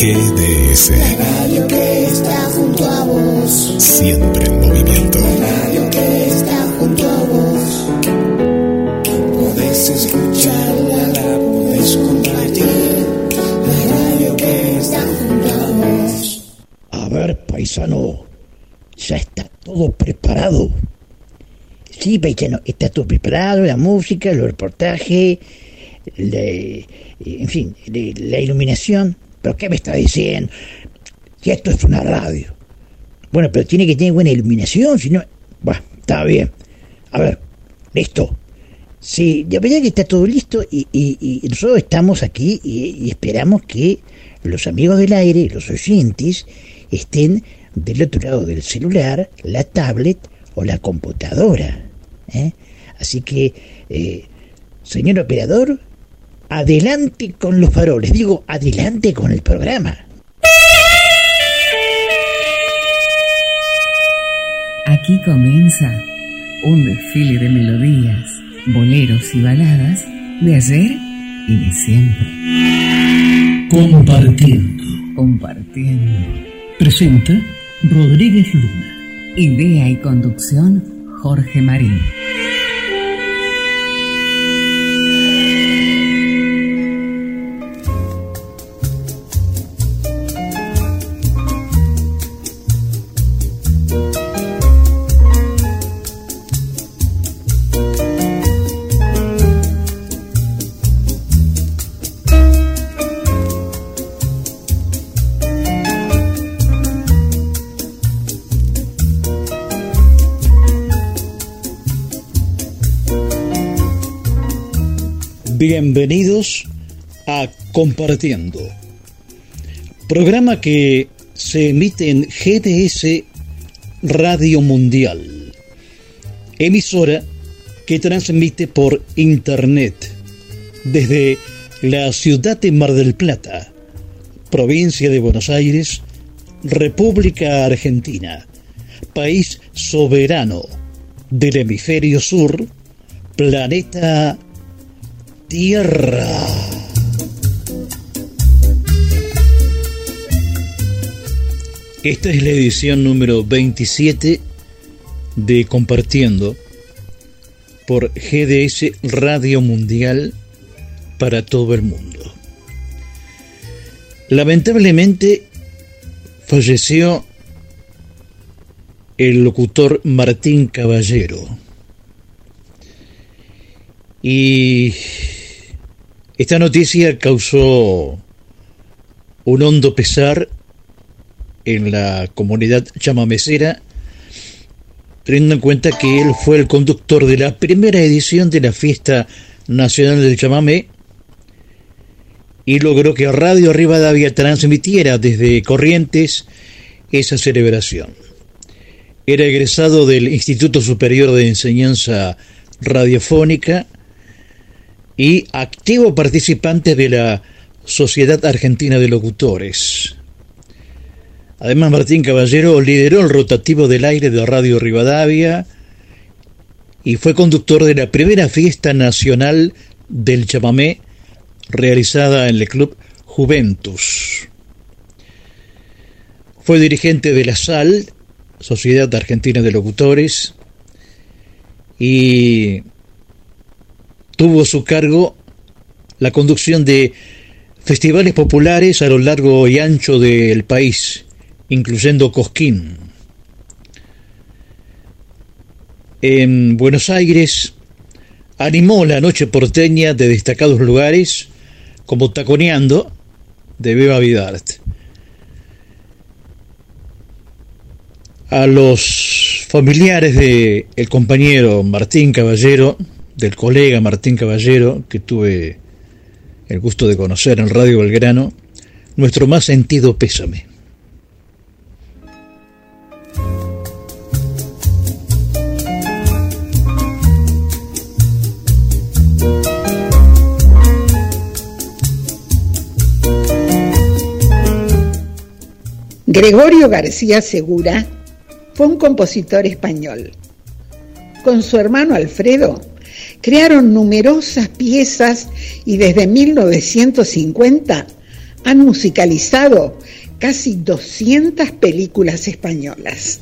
GDS. La radio que está junto a vos. Siempre en movimiento. La radio que está junto a vos. Podés escucharla, la podés compartir. La radio que está junto a vos. A ver, paisano, ya está todo preparado. Sí, paisano, está todo preparado, la música, los reportajes, la- en fin, la, la iluminación. ¿Pero qué me está diciendo? Que esto es una radio. Bueno, pero tiene que tener buena iluminación, si no... Bueno, está bien. A ver, listo. Sí, ya verdad que está todo listo y, y- nosotros estamos aquí y, y esperamos que los amigos del aire, los oyentes, estén del otro lado del celular, la tablet o la computadora. ¿eh? Así que, eh, señor operador, adelante con los faroles. Digo, adelante con el programa. Aquí comienza un desfile de melodías, boleros y baladas de ayer y de siempre. Compartiendo. Compartiendo. Presenta Rodríguez Luna. Idea y conducción Jorge Marín. Bienvenidos a Compartiendo, programa que se emite en GDS Radio Mundial, emisora que transmite por Internet desde la ciudad de Mar del Plata, provincia de Buenos Aires, República Argentina, país soberano del hemisferio sur, planeta. Esta es la edición número 27 de Compartiendo por GDS Radio Mundial para todo el mundo. Lamentablemente falleció el locutor Martín Caballero. Y esta noticia causó un hondo pesar en la comunidad chamamecera, teniendo en cuenta que él fue el conductor de la primera edición de la Fiesta Nacional del Chamamé y logró que Radio Rivadavia transmitiera desde Corrientes esa celebración. Era egresado del Instituto Superior de Enseñanza Radiofónica y activo participante de la Sociedad Argentina de Locutores. Además, Martín Caballero lideró el rotativo del aire de Radio Rivadavia y fue conductor de la primera fiesta nacional del chamamé realizada en el Club Juventus. Fue dirigente de la SAL, Sociedad Argentina de Locutores, y tuvo a su cargo la conducción de festivales populares a lo largo y ancho del país, incluyendo Cosquín. En Buenos Aires animó la noche porteña de destacados lugares como Taconeando de Beba Vidart. A los familiares de el compañero Martín Caballero, del colega Martín Caballero, que tuve el gusto de conocer en Radio Belgrano, nuestro más sentido pésame. Gregorio García Segura fue un compositor español. Con su hermano Alfredo crearon numerosas piezas y desde 1950 han musicalizado casi 200 películas españolas.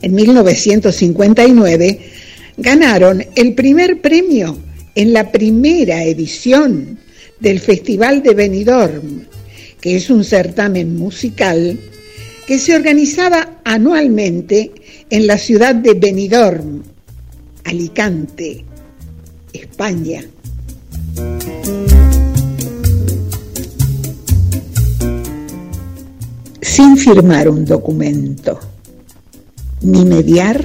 En 1959 ganaron el primer premio en la primera edición del Festival de Benidorm, que es un certamen musical que se organizaba anualmente en la ciudad de Benidorm, Alicante, España. Sin firmar un documento, ni mediar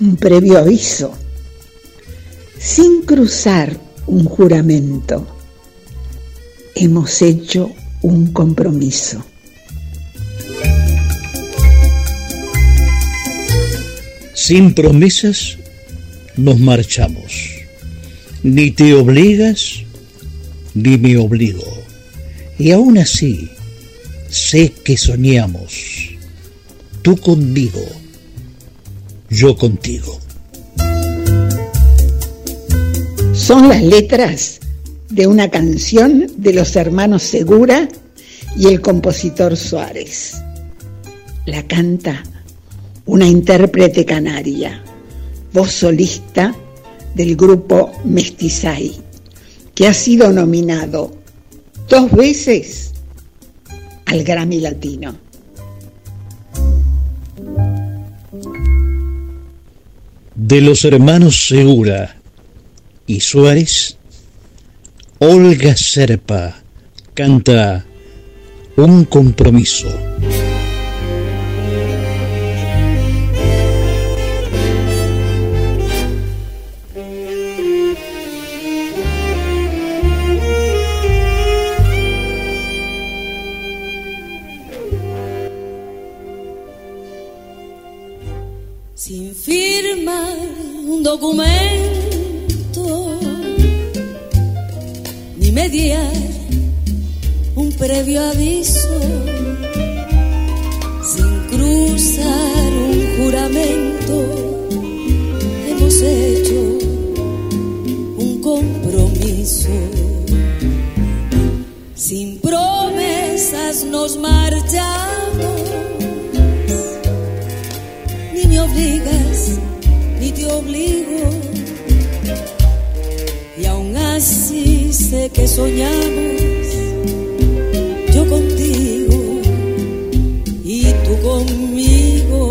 un previo aviso, sin cruzar un juramento, hemos hecho un compromiso. Sin promesas nos marchamos. Ni te obligas, ni me obligo. Y aún así, sé que soñamos. Tú conmigo, yo contigo. Son las letras de una canción de los hermanos Segura y el compositor Suárez. La canta una intérprete canaria, voz solista del grupo Mestizay, que ha sido nominado dos veces al Grammy Latino. De los hermanos Segura y Suárez, Olga Serpa canta Un compromiso. Documento, ni mediar un previo aviso, sin cruzar un juramento, hemos hecho un compromiso. Sin promesas nos marchamos, ni me obligas, ni obligo. Y aún así sé que soñamos, yo contigo y tú conmigo.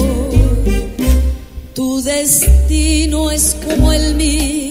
Tu destino es como el mío.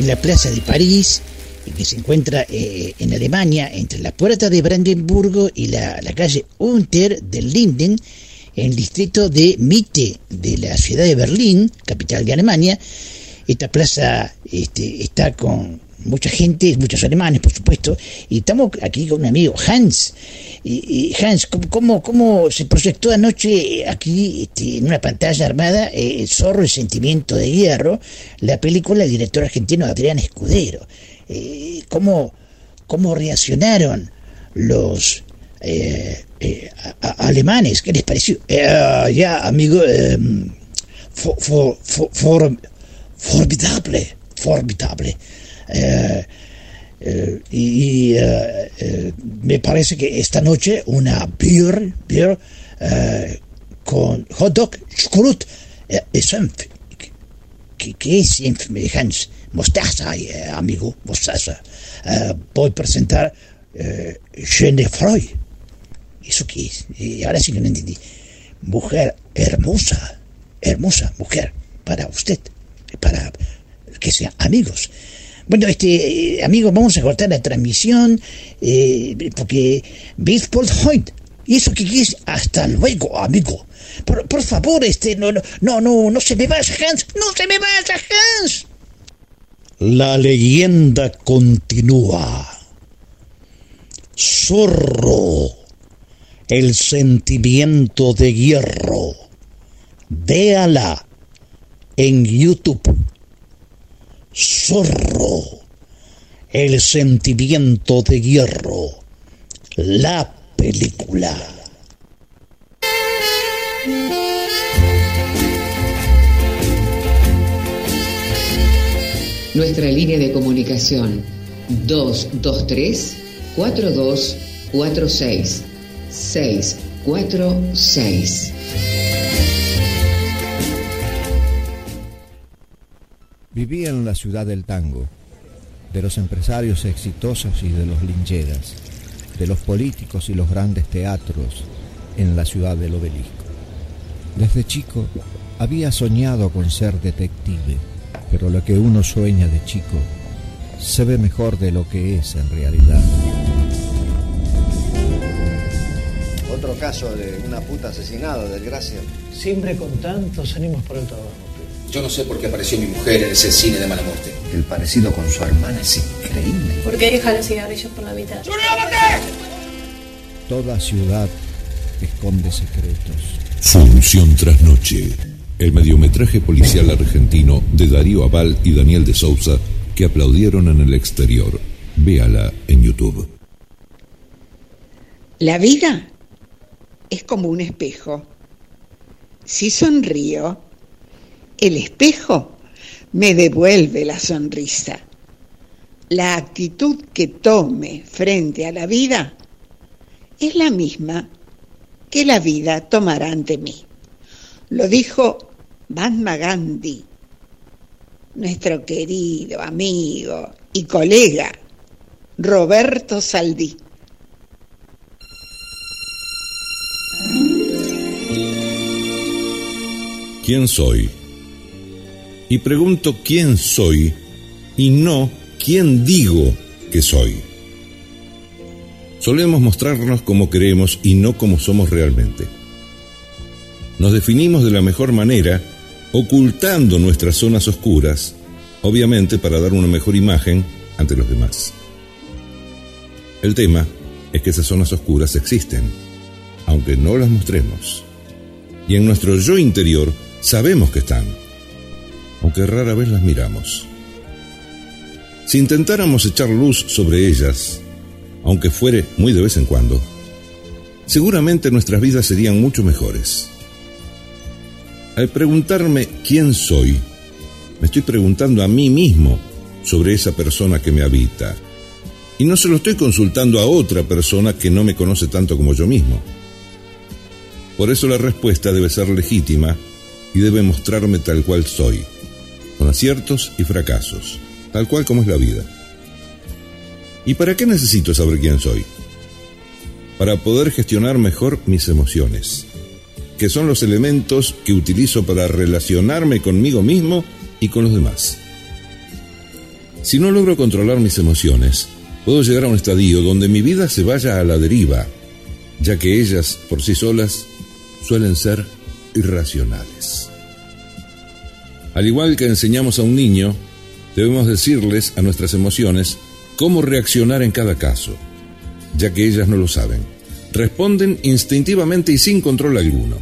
En la Plaza de París, que se encuentra eh, en Alemania, entre la puerta de Brandenburgo y la, la calle Unter del Linden, en el distrito de Mitte de la ciudad de Berlín, capital de Alemania. Esta plaza este, está con mucha gente, muchos alemanes, por supuesto, y estamos aquí con un amigo, Hans. Y, Hans, ¿cómo, cómo, se proyectó anoche aquí este, en una pantalla armada eh, El Zorro, el sentimiento de hierro, la película del director argentino Adrián Escudero? Eh, ¿cómo, ¿Cómo reaccionaron los eh, alemanes? ¿Qué les pareció? Ya, amigo, for- formidable, formidable. Eh, eh, y eh, eh, me parece que esta noche una beer, beer eh, con hot dog, eh, y senf. ¿Qué, qué es senf, Hans? Mostaza, amigo, mostaza. Voy a presentar eh, Freud. ¿Eso qué es? Y ahora sí que no entendí. Mujer hermosa, hermosa mujer, para usted, para que sean amigos. Bueno, este, eh, amigos, vamos a cortar la transmisión eh, porque bis bald heute. ¿Y eso qué es? Hasta luego, amigo. Por, por favor, este, no, no, no, no, no se me vaya, Hans, no se me vaya, Hans. La leyenda continúa. Zorro, el sentimiento de hierro. Véala en YouTube. Zorro, el sentimiento de hierro. La película. Nuestra línea de comunicación 223 4246 646. Vivía en la ciudad del tango, de los empresarios exitosos y de los lincheras, de los políticos y los grandes teatros en la ciudad del obelisco. Desde chico había soñado con ser detective, pero lo que uno sueña de chico se ve mejor de lo que es en realidad. Otro caso de una puta asesinada, desgracia. Siempre con tantos ánimos por el trabajo. Yo no sé por qué apareció mi mujer en ese cine de mala muerte. El parecido con su hermana es increíble. ¿Por qué deja los cigarrillos por la mitad? Toda ciudad esconde secretos. Función tras noche. El mediometraje policial argentino de Darío Aval y Daniel de Sousa que aplaudieron en el exterior. Véala en YouTube. La vida es como un espejo. Si sonrío, el espejo me devuelve la sonrisa. La actitud que tome frente a la vida es la misma que la vida tomará ante mí. Lo dijo Mahatma Gandhi, nuestro querido amigo y colega Roberto Saldí. ¿Quién soy? Y pregunto quién soy y no quién digo que soy. Solemos mostrarnos como queremos y no como somos realmente. Nos definimos de la mejor manera, ocultando nuestras zonas oscuras, obviamente para dar una mejor imagen ante los demás. El tema es que esas zonas oscuras existen, aunque no las mostremos. Y en nuestro yo interior sabemos que están, aunque rara vez las miramos. Si intentáramos echar luz sobre ellas, aunque fuere muy de vez en cuando, seguramente nuestras vidas serían mucho mejores. Al preguntarme quién soy, me estoy preguntando a mí mismo sobre esa persona que me habita. Y no se lo estoy consultando a otra persona que no me conoce tanto como yo mismo. Por eso la respuesta debe ser legítima y debe mostrarme tal cual soy, con aciertos y fracasos, tal cual como es la vida. ¿Y para qué necesito saber quién soy? Para poder gestionar mejor mis emociones, que son los elementos que utilizo para relacionarme conmigo mismo y con los demás. Si no logro controlar mis emociones, puedo llegar a un estadio donde mi vida se vaya a la deriva, ya que ellas por sí solas suelen ser irracionales. Al igual que enseñamos a un niño, debemos decirles a nuestras emociones cómo reaccionar en cada caso, ya que ellas no lo saben. Responden instintivamente y sin control alguno.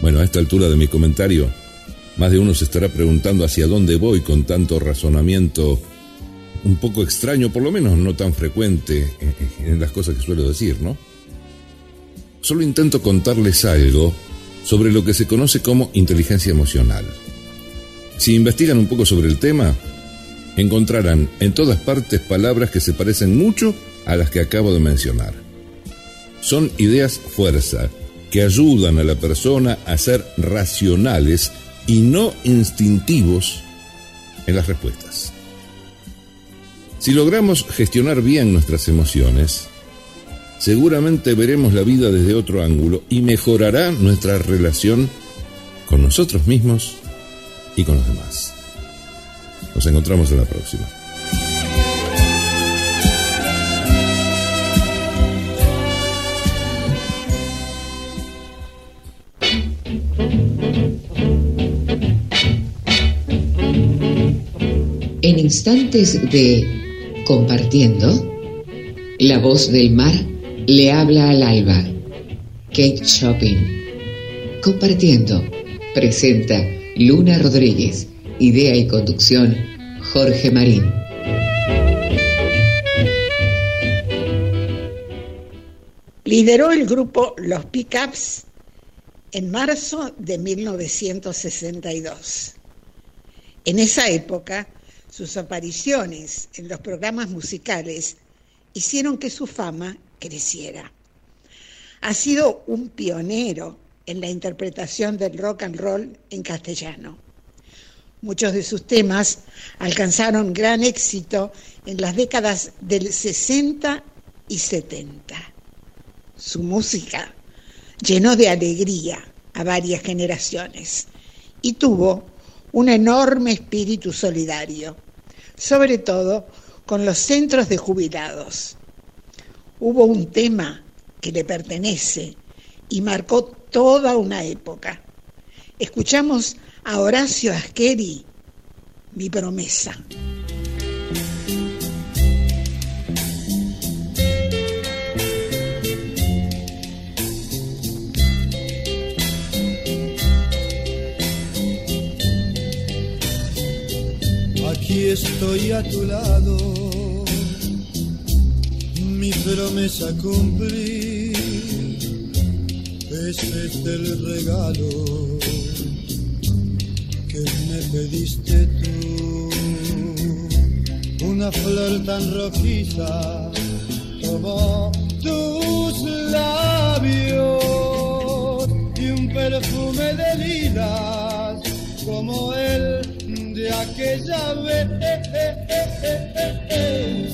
Bueno, a esta altura de mi comentario, más de uno se estará preguntando hacia dónde voy con tanto razonamiento un poco extraño, por lo menos no tan frecuente en las cosas que suelo decir, ¿no? Solo intento contarles algo sobre lo que se conoce como inteligencia emocional. Si investigan un poco sobre el tema, encontrarán en todas partes palabras que se parecen mucho a las que acabo de mencionar. Son ideas fuerza que ayudan a la persona a ser racionales y no instintivos en las respuestas. Si logramos gestionar bien nuestras emociones, seguramente veremos la vida desde otro ángulo y mejorará nuestra relación con nosotros mismos y con los demás. Nos encontramos en la próxima. En instantes de compartiendo, la voz del mar le habla al alba. Cake Shopping. Compartiendo. Presenta Luna Rodríguez. Idea y conducción Jorge Marín. Lideró el grupo Los Pickups en marzo de 1962. En esa época, sus apariciones en los programas musicales hicieron que su fama creciera. Ha sido un pionero en la interpretación del rock and roll en castellano. Muchos de sus temas alcanzaron gran éxito en las décadas del 60 y 70. Su música llenó de alegría a varias generaciones y tuvo un enorme espíritu solidario, sobre todo con los centros de jubilados. Hubo un tema que le pertenece y marcó toda una época. Escuchamos a Horacio Asqueri, mi promesa. Aquí estoy a tu lado, mi promesa cumplir, este es el regalo que me pediste tú, una flor tan rojiza como tus labios y un perfume de lilas como el de aquella vez.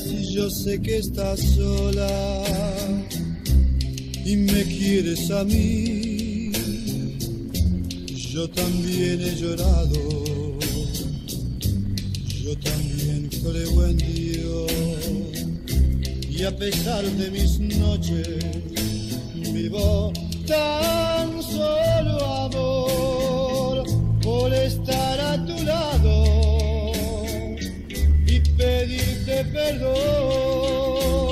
Si yo sé que estás sola y me quieres a mí, yo también he llorado, yo también creo en Dios. Y a pesar de mis noches vivo tan solo amor por estar a tu lado y pedirte perdón.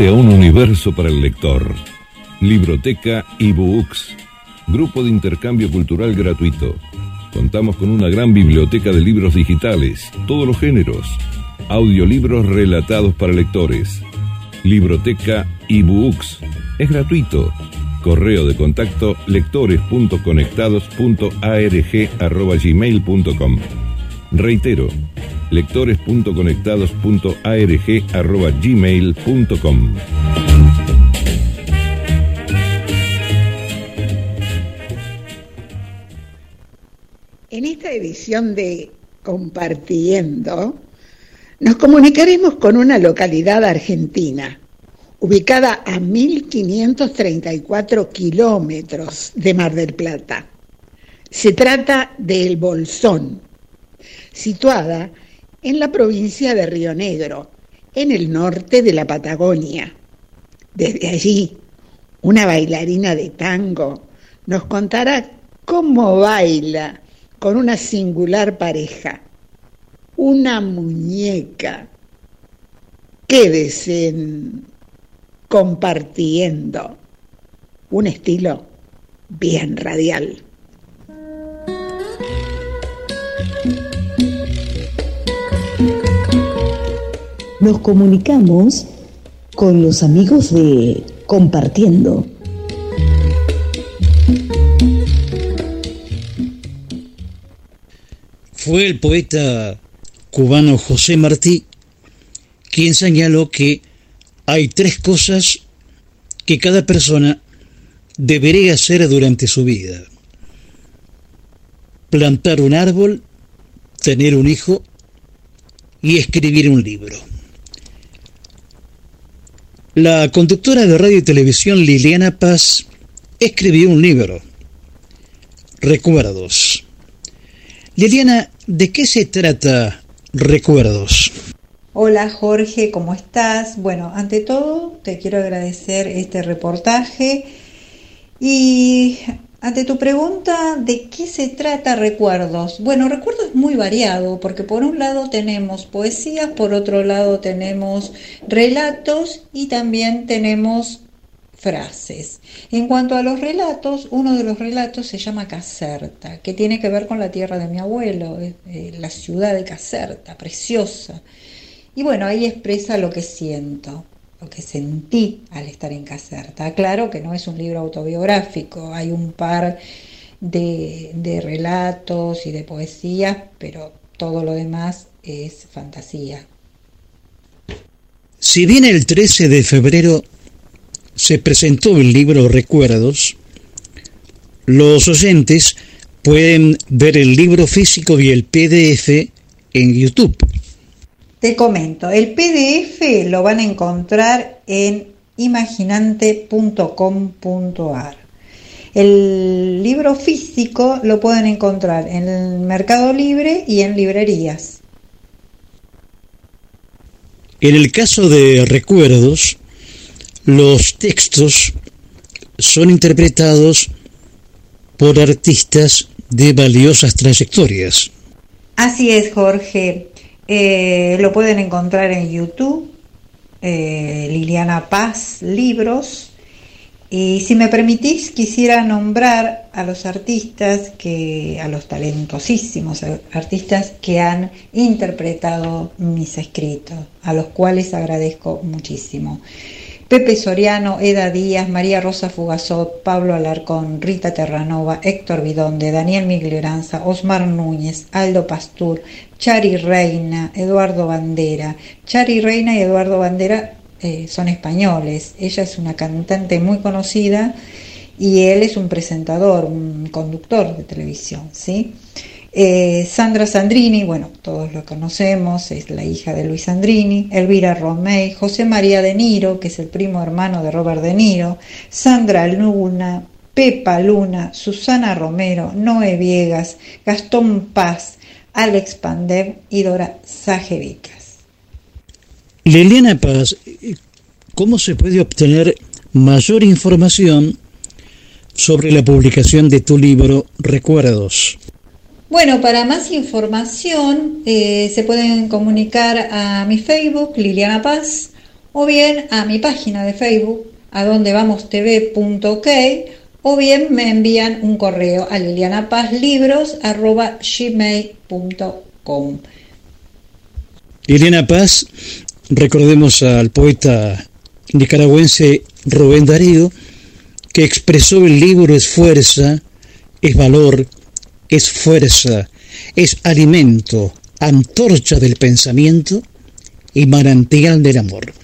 Un universo para el lector. Libroteca eBooks. Grupo de intercambio cultural gratuito. Contamos con una gran biblioteca de libros digitales, todos los géneros. Audiolibros relatados para lectores. Libroteca eBooks. Es gratuito. Correo de contacto lectores.conectados.arg.gmail.com Reitero, lectores.conectados.arg.gmail.com En esta edición de Compartiendo, nos comunicaremos con una localidad argentina, ubicada a 1534 kilómetros de Mar del Plata. Se trata de El Bolsón, situada en la provincia de Río Negro, en el norte de la Patagonia. Desde allí, una bailarina de tango nos contará cómo baila con una singular pareja, una muñeca. Quédese en compartiendo un estilo bien radial. Nos comunicamos con los amigos de Compartiendo. Fue el poeta cubano José Martí quien señaló que hay tres cosas que cada persona debería hacer durante su vida. Plantar un árbol, tener un hijo y escribir un libro. La conductora de radio y televisión Liliana Paz escribió un libro, Recuerdos. Liliana, ¿de qué se trata Recuerdos? Hola Jorge, ¿cómo estás? Bueno, ante todo te quiero agradecer este reportaje y ante tu pregunta de qué se trata Recuerdos. Bueno, Recuerdos es muy variado porque por un lado tenemos poesías, por otro lado tenemos relatos y también tenemos frases. En cuanto a los relatos, uno de los relatos se llama Caserta, que tiene que ver con la tierra de mi abuelo, eh, la ciudad de Caserta, preciosa. Y bueno, ahí expresa lo que siento, lo que sentí al estar en Caserta. Claro que no es un libro autobiográfico, hay un par de, de relatos y de poesías, pero todo lo demás es fantasía. Si bien el 13 de febrero se presentó el libro Recuerdos, los oyentes pueden ver el libro físico y el PDF en YouTube. Te comento, el PDF lo van a encontrar en imaginante.com.ar. El libro físico lo pueden encontrar en el Mercado Libre y en librerías. En el caso de Recuerdos, los textos son interpretados por artistas de valiosas trayectorias. Así es, Jorge. Eh, lo pueden encontrar en YouTube, eh, Liliana Paz Libros. Y si me permitís, quisiera nombrar a los artistas que, a los talentosísimos artistas que han interpretado mis escritos, a los cuales agradezco muchísimo. Pepe Soriano, Eda Díaz, María Rosa Fugazot, Pablo Alarcón, Rita Terranova, Héctor Vidonde, Daniel Miglioranza, Osmar Núñez, Aldo Pastur, Chari Reina, Eduardo Bandera. Chari Reina y Eduardo Bandera eh, son españoles. Ella es una cantante muy conocida y él es un presentador, un conductor de televisión, ¿sí? Eh, Sandra Sandrini, bueno, todos lo conocemos, es la hija de Luis Sandrini, Elvira Romey, José María De Niro, que es el primo hermano de Robert De Niro, Sandra Luna, Pepa Luna, Susana Romero, Noé Viegas, Gastón Paz, Alex Pandev y Dora Sajevicas. Liliana Paz, ¿cómo se puede obtener mayor información sobre la publicación de tu libro Recuerdos? Bueno, para más información eh, se pueden comunicar a mi Facebook, Liliana Paz, o bien a mi página de Facebook, a donde vamos tv.ok, o bien me envían un correo a lilianapazlibros.gmail.com. Liliana Paz, recordemos al poeta nicaragüense Rubén Darío, que expresó el libro es fuerza, es valor, es fuerza, es alimento, antorcha del pensamiento y manantial del amor.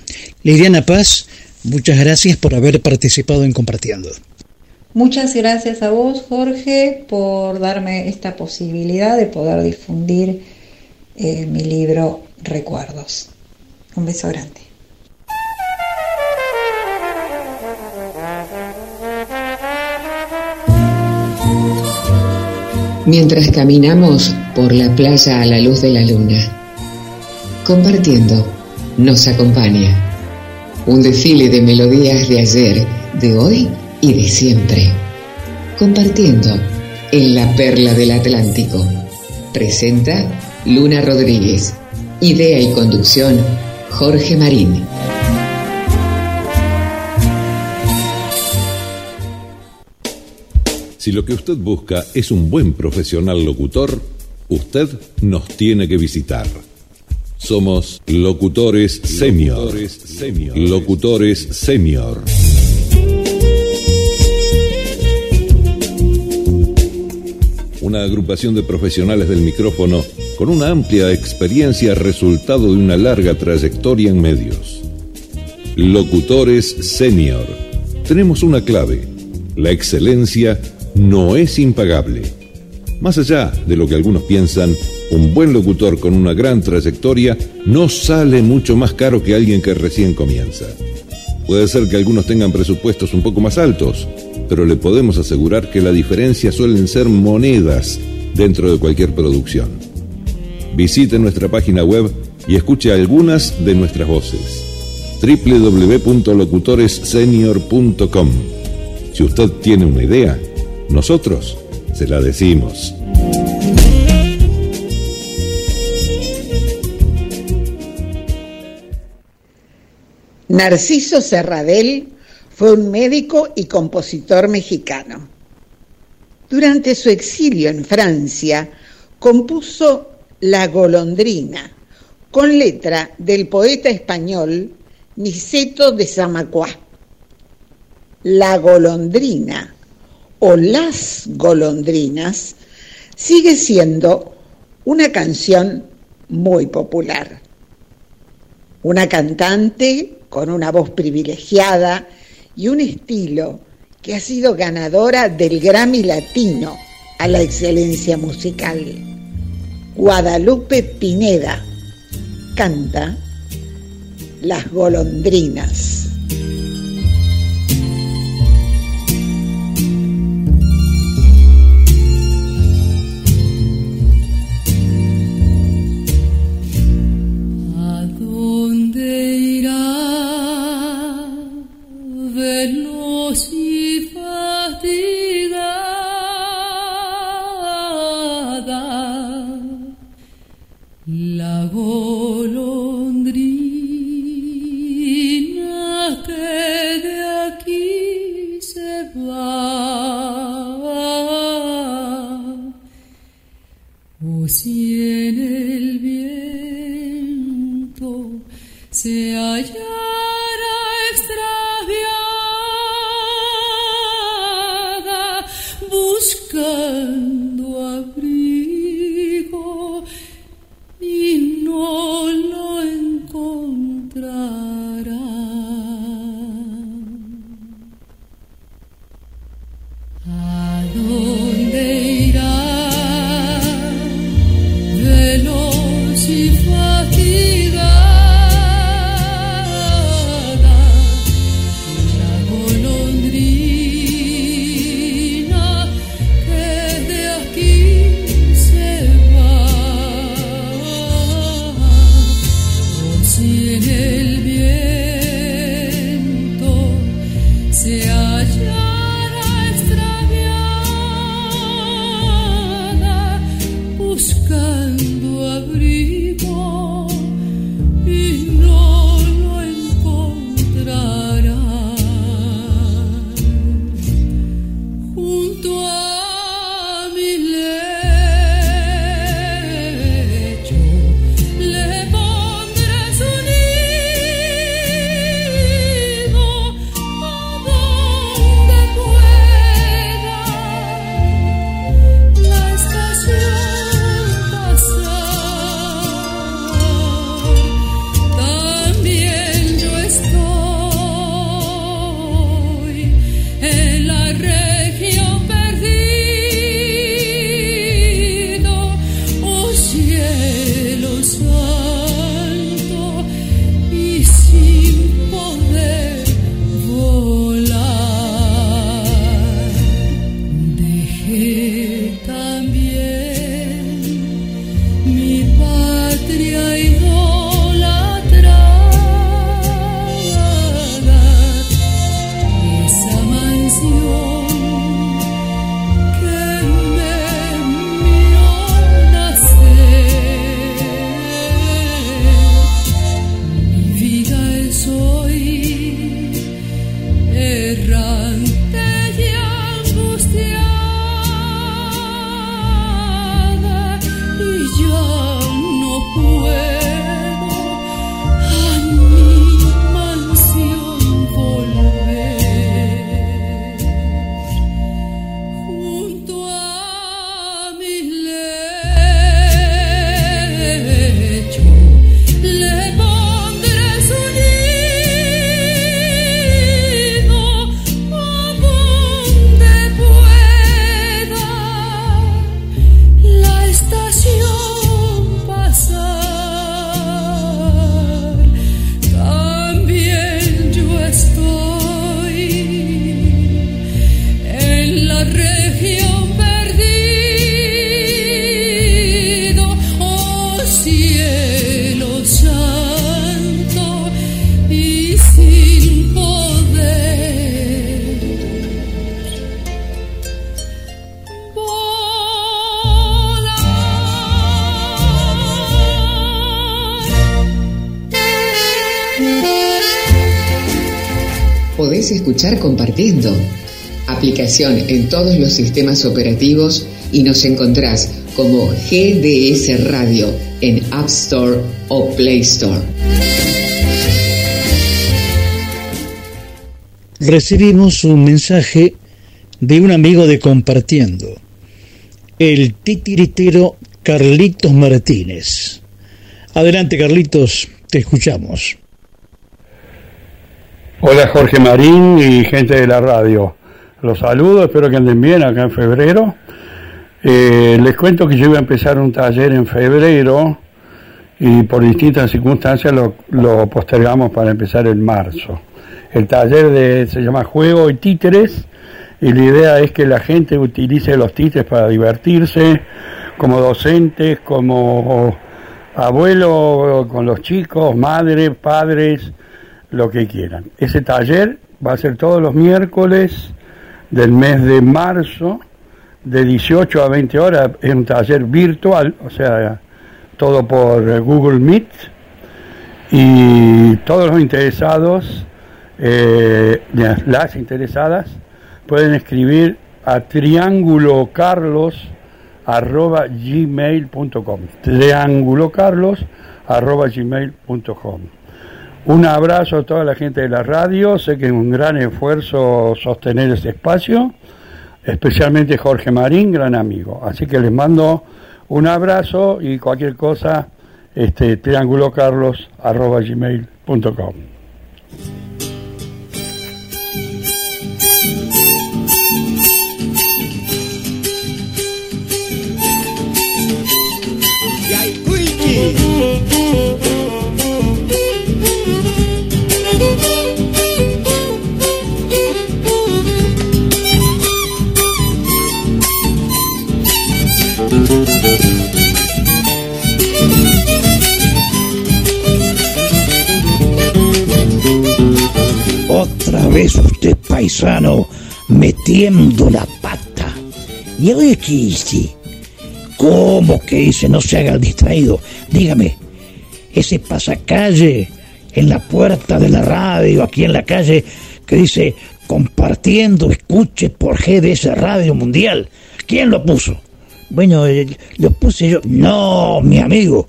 Liliana Paz, muchas gracias por haber participado en Compartiendo. Muchas gracias a vos, Jorge, por darme esta posibilidad de poder difundir eh, mi libro Recuerdos. Un beso grande. mientras caminamos por la playa a la luz de la luna. Compartiendo, nos acompaña un desfile de melodías de ayer, de hoy y de siempre. Compartiendo en la perla del Atlántico. Presenta Luna Rodríguez. Idea y conducción Jorge Marín. Si lo que usted busca es un buen profesional locutor, usted nos tiene que visitar. Somos locutores senior. Locutores senior. Una agrupación de profesionales del micrófono con una amplia experiencia resultado de una larga trayectoria en medios. Locutores senior. Tenemos una clave, la excelencia no es impagable. Más allá de lo que algunos piensan, un buen locutor con una gran trayectoria no sale mucho más caro que alguien que recién comienza. Puede ser que algunos tengan presupuestos un poco más altos, pero le podemos asegurar que la diferencia suelen ser monedas dentro de cualquier producción. Visite nuestra página web y escuche algunas de nuestras voces. www.locutoressenior.com Si usted tiene una idea, nosotros se la decimos. Narciso Serradel fue un médico y compositor mexicano. Durante su exilio en Francia, compuso La golondrina, con letra del poeta español Niceto de Samacuá. La golondrina o Las golondrinas sigue siendo una canción muy popular. Una cantante con una voz privilegiada y un estilo que ha sido ganadora del Grammy Latino a la excelencia musical. Guadalupe Pineda canta Las golondrinas. Aplicación en todos los sistemas operativos y nos encontrás como GDS Radio en App Store o Play Store. Recibimos un mensaje de un amigo de Compartiendo, el titiritero Carlitos Martínez. Adelante, Carlitos, te escuchamos. Hola Jorge Marín y gente de la radio. Los saludo, espero que anden bien acá en febrero. Eh, les cuento que yo iba a empezar un taller en febrero y por distintas circunstancias lo, postergamos para empezar en marzo. El taller de, se llama Juego y Títeres y la idea es que la gente utilice los títeres para divertirse, como docentes, como abuelo con los chicos, madres, padres, lo que quieran. Ese taller va a ser todos los miércoles del mes de marzo, de 18 a 20 horas, es un taller virtual, o sea, todo por Google Meet, y todos los interesados, eh, las interesadas, pueden escribir a triangulocarlos.gmail.com triangulocarlos.gmail.com Un abrazo a toda la gente de la radio, sé que es un gran esfuerzo sostener ese espacio, especialmente Jorge Marín, gran amigo. Así que les mando un abrazo y cualquier cosa, este, triangulocarlos.gmail.com Otra vez usted, paisano, metiendo la pata. ¿Y hoy qué hice? ¿Cómo que hice? No se haga el distraído. Dígame, ese pasacalle en la puerta de la radio, aquí en la calle, que dice compartiendo, escuche por GDS Radio Mundial. ¿Quién lo puso? Bueno, eh, lo puse yo. No, mi amigo.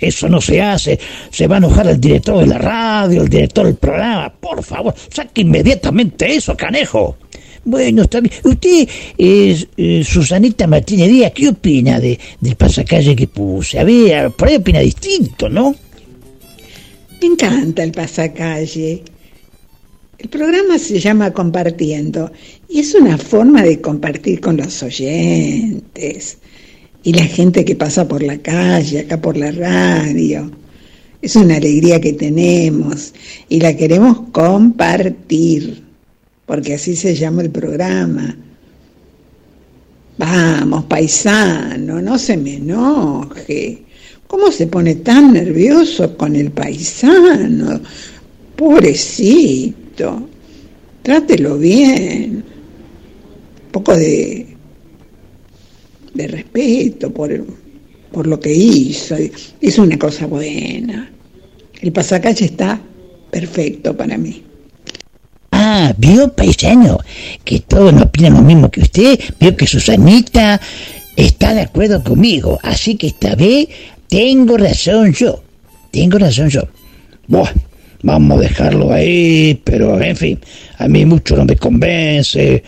Eso no se hace. Se va a enojar el director de la radio, el director del programa. Por favor, saque inmediatamente eso, canejo. Bueno, está bien. Usted, eh, Susanita Martínez Díaz, ¿qué opina de, del pasacalle que puse? A ver, por ahí opina distinto, ¿no? Me encanta el pasacalle. El programa se llama Compartiendo y es una forma de compartir con los oyentes y la gente que pasa por la calle, acá por la radio. Es una alegría que tenemos y la queremos compartir, porque así se llama el programa. Vamos, paisano, no se me enoje. ¿Cómo se pone tan nervioso con el paisano? Pobrecito. Trátelo bien. Un poco de, de respeto por, por lo que hizo. Hizo una cosa buena. El pasacalle está perfecto para mí. Ah, vio, paisano, que todos no opinan lo mismo que usted. Vio que Susanita está de acuerdo conmigo. Así que esta vez tengo razón yo. Tengo razón yo. Buah, vamos a dejarlo ahí, pero en fin, a mí mucho no me convence.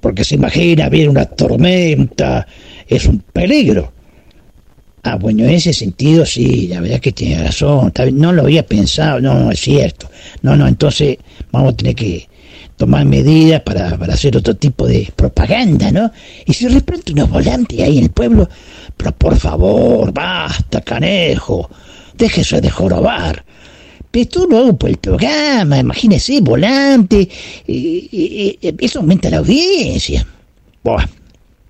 Porque se imagina, viene una tormenta, es un peligro. Ah, bueno, en ese sentido sí, la verdad que tiene razón. No lo había pensado, no, no es cierto. No, no, entonces vamos a tener que tomar medidas para, para hacer otro tipo de propaganda, ¿no? Y si de repente unos volantes ahí en el pueblo, pero por favor, basta, canejo, déjese de jorobar. Lo hago por el programa, imagínese, volante, y- y- eso aumenta la audiencia. Buah,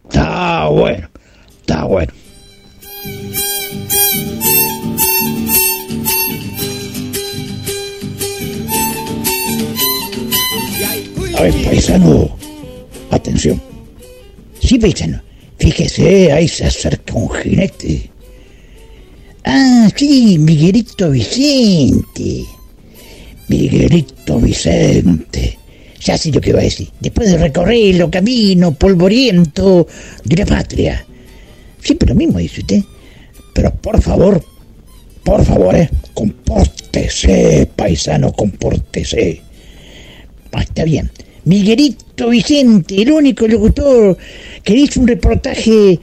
está bueno, está bueno. A ver, paisano, atención. Sí, paisano, fíjese, ahí se acerca un jinete. Ah, sí, Miguelito Vicente. Miguelito Vicente. Ya sé lo que va a decir. Después de recorrer los caminos polvorientos de la patria. Siempre lo mismo dice usted. Pero por favor, por favor, eh, compórtese, paisano, compórtese. Ah, está bien. Miguelito Vicente, el único locutor que hizo un reportaje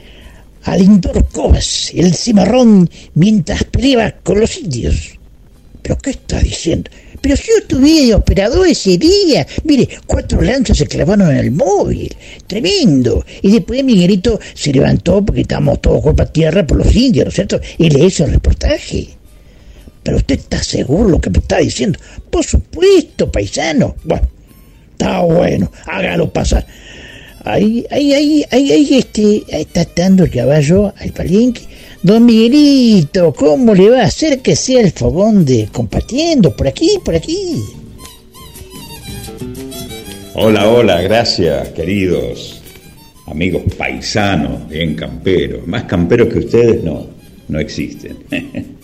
a Lindor Cobas, el cimarrón, mientras peleaba con los indios. ¿Pero qué está diciendo? Pero si yo estuve de operador ese día. Mire, cuatro lanzas se clavaron en el móvil. Tremendo. Y después Miguelito se levantó porque estábamos todos cuerpo a tierra por los indios, ¿no es cierto? Y le hizo el reportaje. Pero usted está seguro lo que me está diciendo. Por supuesto, paisano. Bueno, está bueno. Hágalo pasar. Ahí, ahí, ahí, ahí, ahí este, está dando el caballo al palenque. Don Miguelito, ¿cómo le va a hacer que sea el fogón de compartiendo? Por aquí, por aquí. Hola, hola, gracias, queridos amigos paisanos, bien camperos. Más camperos que ustedes no, no existen.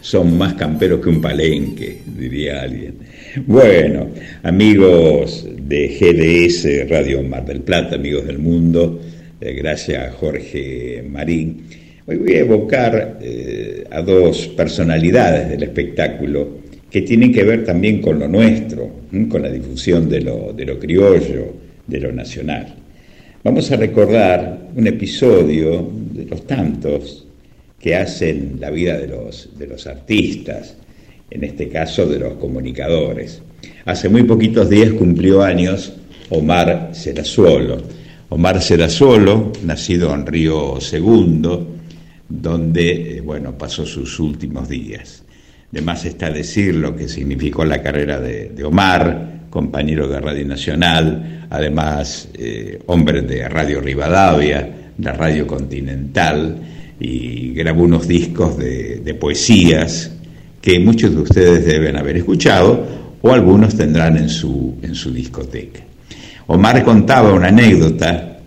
Son más camperos que un palenque, diría alguien. Bueno, amigos de GDS Radio Mar del Plata, amigos del mundo, eh, gracias a Jorge Marín. Hoy voy a evocar eh, a dos personalidades del espectáculo que tienen que ver también con lo nuestro, con la difusión de lo, de lo criollo, de lo nacional. Vamos a recordar un episodio de los tantos que hacen la vida de los, de los artistas, en este caso de los comunicadores. Hace muy poquitos días cumplió años Omar Serazuolo. Omar Serazuolo, nacido en Río Segundo, donde eh, bueno, pasó sus últimos días. De más está decir lo que significó la carrera de, Omar, compañero de Radio Nacional, además eh, hombre de Radio Rivadavia, de Radio Continental, y grabó unos discos de, de poesías que muchos de ustedes deben haber escuchado o algunos tendrán en su, en su discoteca. Omar contaba una anécdota,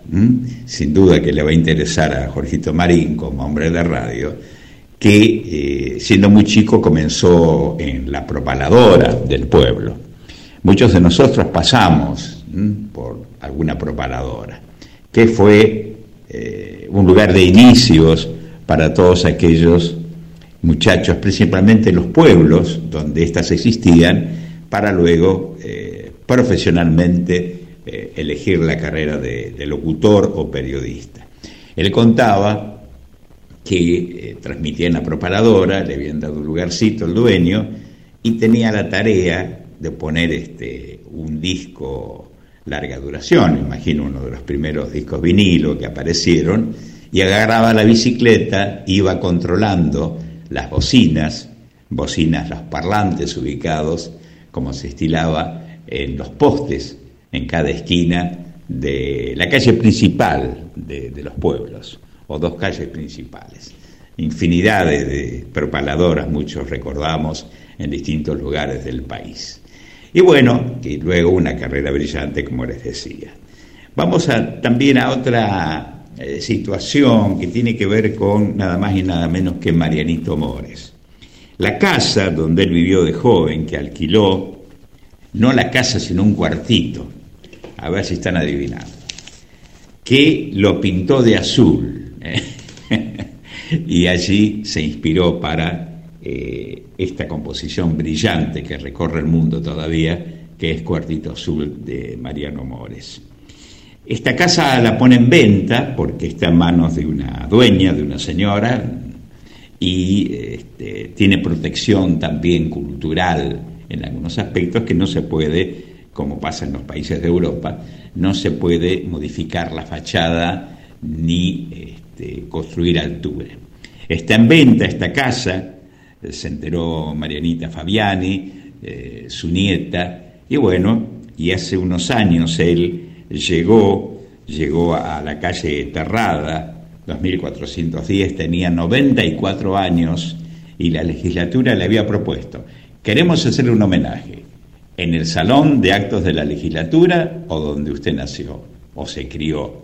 sin duda que le va a interesar a Jorgito Marín como hombre de radio, que eh, siendo muy chico comenzó en la propaladora del pueblo. Muchos de nosotros pasamos por alguna propaladora, que fue eh, un lugar de inicios para todos aquellos muchachos, principalmente los pueblos donde éstas existían, para luego eh, profesionalmente eh, elegir la carrera de, locutor o periodista. Él contaba que eh, transmitía en la propaladora, le habían dado un lugarcito al dueño y tenía la tarea de poner este, un disco larga duración, imagino uno de los primeros discos vinilo que aparecieron, y agarraba la bicicleta, iba controlando las bocinas, bocinas, los parlantes ubicados, como se estilaba en los postes en cada esquina de la calle principal de, los pueblos, o dos calles principales. Infinidades de propaladoras, muchos recordamos, en distintos lugares del país. Y bueno, y luego una carrera brillante, como les decía. Vamos a, también a otra eh, situación que tiene que ver con nada más y nada menos que Marianito Mores. La casa donde él vivió de joven, que alquiló, no la casa sino un cuartito, a ver si están adivinando, que lo pintó de azul. ¿eh? y allí se inspiró para eh, esta composición brillante que recorre el mundo todavía, que es Cuartito Azul de Mariano Mores. Esta casa la pone en venta porque está en manos de una dueña, de una señora, y este, tiene protección también cultural en algunos aspectos que no se puede, como pasa en los países de Europa, no se puede modificar la fachada ni este, construir altura. Está en venta esta casa, se enteró Marianita Fabiani, eh, su nieta, y bueno, y hace unos años él llegó, llegó a la calle Terrada, 2410, tenía 94 años y la legislatura le había propuesto, queremos hacerle un homenaje en el salón de actos de la legislatura o donde usted nació o se crió.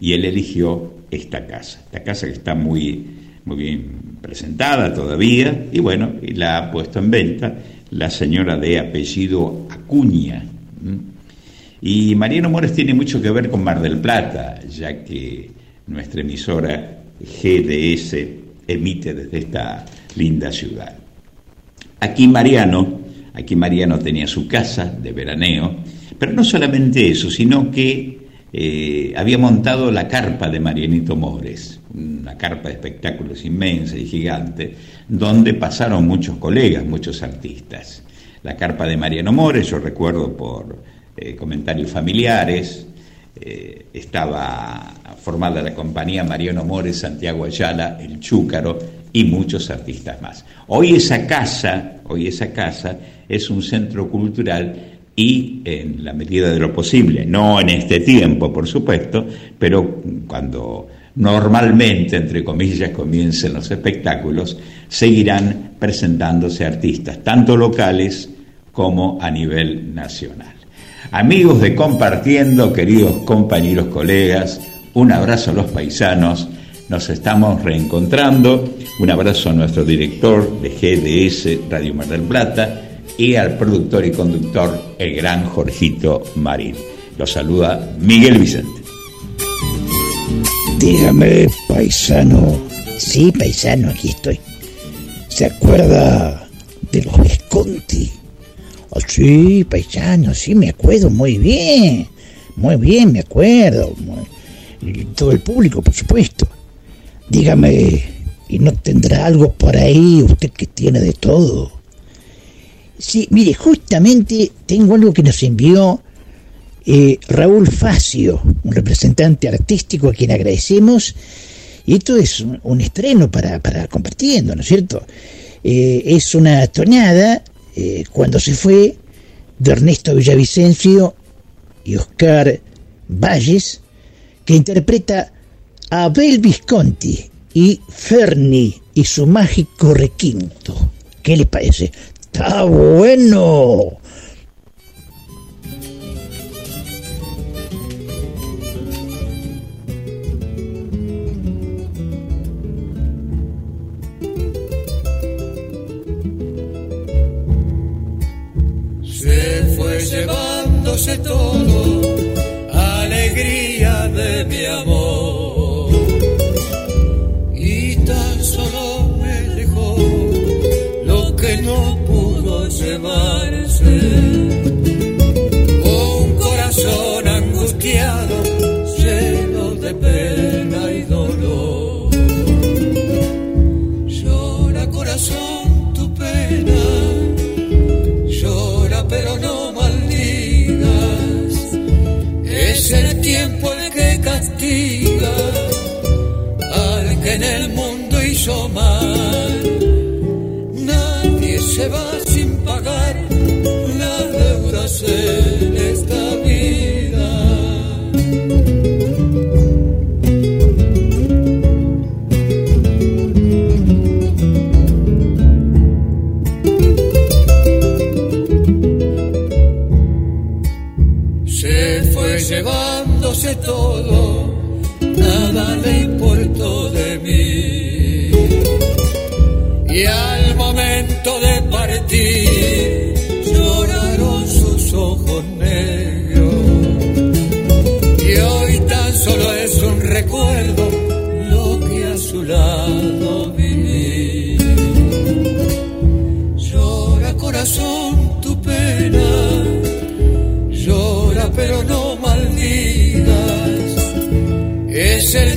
Y él eligió esta casa, esta casa que está muy, muy bien presentada todavía y bueno, la ha puesto en venta la señora de apellido Acuña. Y Mariano Mores tiene mucho que ver con Mar del Plata, ya que nuestra emisora GDS emite desde esta linda ciudad. Aquí Mariano, aquí Mariano tenía su casa de veraneo, pero no solamente eso, sino que eh, había montado la carpa de Marianito Mores, una carpa de espectáculos inmensa y gigante, donde pasaron muchos colegas, muchos artistas. La carpa de Mariano Mores, yo recuerdo por eh, comentarios familiares, eh, estaba formada la compañía Mariano Mores, Santiago Ayala, El Chúcaro y muchos artistas más. Hoy esa casa, hoy esa casa es un centro cultural y en la medida de lo posible, no en este tiempo, por supuesto, pero cuando normalmente, entre comillas, comiencen los espectáculos, seguirán presentándose artistas, tanto locales como a nivel nacional. Amigos de Compartiendo, queridos compañeros, colegas, un abrazo a los paisanos, nos estamos reencontrando, un abrazo a nuestro director de GDS Radio Mar del Plata, y al productor y conductor, el gran Jorgito Marín. Los saluda Miguel Vicente. Dígame, paisano. Sí, paisano, aquí estoy. ¿Se acuerda de los Visconti? Sí, paisano, sí, me acuerdo muy bien. Muy bien, me acuerdo. Muy- todo el público, por supuesto. Dígame, ¿y no tendrá algo por ahí usted que tiene de todo? Sí, mire, justamente tengo algo que nos envió eh, Raúl Facio, un representante artístico a quien agradecemos. Y esto es un, un estreno para, para compartiendo, ¿no es cierto? Eh, es una tonada, eh, cuando se fue, de Ernesto Villavicencio y Oscar Valles, que interpreta a Abel Visconti y Ferni y su mágico requinto. ¿Qué le parece? ¡Está bueno! Llevándose todo, alegría de mi amor. Y tan solo me dejó lo que no pudo llevarse.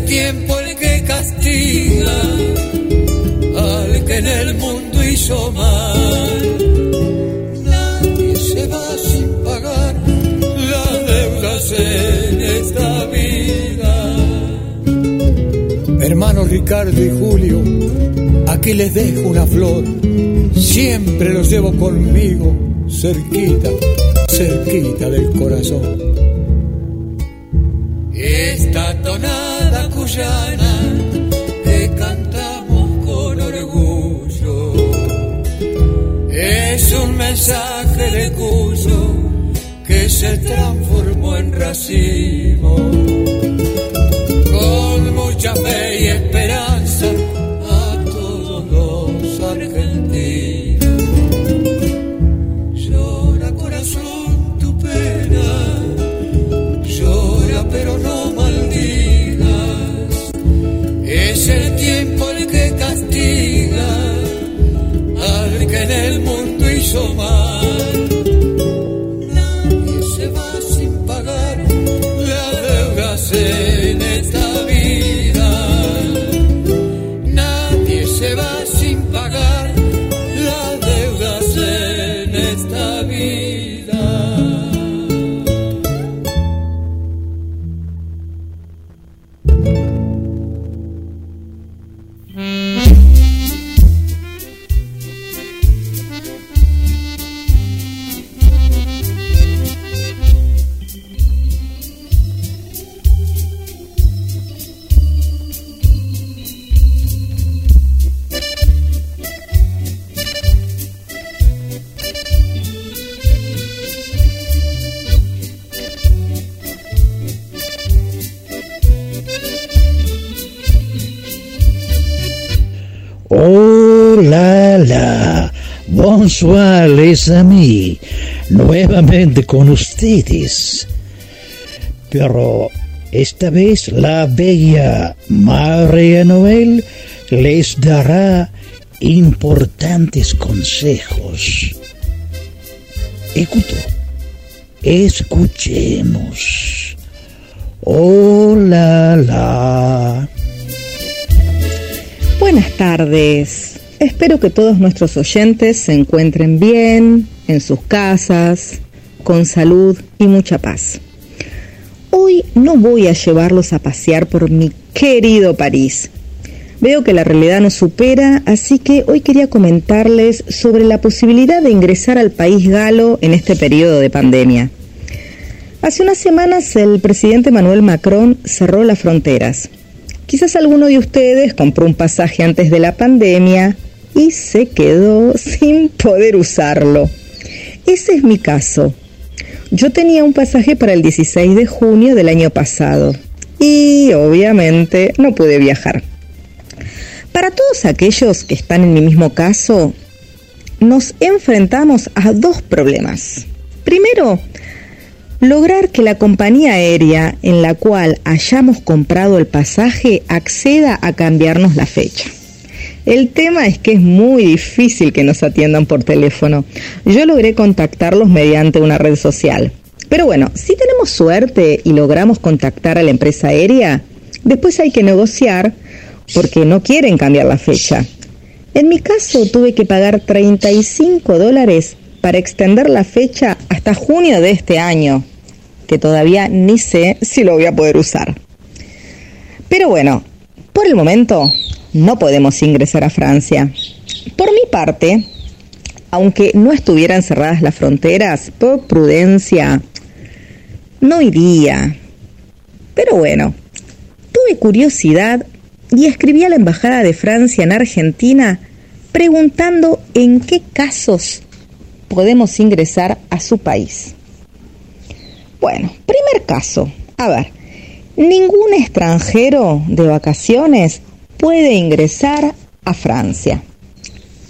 Tiempo el que castiga al que en el mundo hizo mal. Nadie se va sin pagar las deudas en esta vida. Hermanos Ricardo y Julio, aquí les dejo una flor. Siempre los llevo conmigo, cerquita, cerquita del corazón. Que se transformó en racimo Bonsoir, les amis. Nuevamente con ustedes. Pero esta vez la bella María Noel les dará importantes consejos. Écoutons. Escuchemos. Oh la la. Buenas tardes. Espero que todos nuestros oyentes se encuentren bien, en sus casas, con salud y mucha paz. Hoy no voy a llevarlos a pasear por mi querido París. Veo que la realidad nos supera, así que hoy quería comentarles sobre la posibilidad de ingresar al país galo en este periodo de pandemia. Hace unas semanas el presidente Manuel Macron cerró las fronteras. Quizás alguno de ustedes compró un pasaje antes de la pandemia y se quedó sin poder usarlo. Ese es mi caso. Yo tenía un pasaje para el 16 de junio del año pasado y obviamente no pude viajar. Para todos aquellos que están en mi mismo caso, nos enfrentamos a dos problemas. Primero, lograr que la compañía aérea en la cual hayamos comprado el pasaje acceda a cambiarnos la fecha. El tema es que es muy difícil que nos atiendan por teléfono. Yo logré contactarlos mediante una red social. Pero bueno, si tenemos suerte y logramos contactar a la empresa aérea, después hay que negociar porque no quieren cambiar la fecha. En mi caso tuve que pagar 35 dólares para extender la fecha hasta junio de este año, que todavía ni sé si lo voy a poder usar. Pero bueno, por el momento no podemos ingresar a Francia. Por mi parte, aunque no estuvieran cerradas las fronteras, por prudencia, no iría. Pero bueno, tuve curiosidad y escribí a la Embajada de Francia en Argentina preguntando en qué casos podemos ingresar a su país. Bueno, primer caso. A ver, ningún extranjero de vacaciones puede ingresar a Francia.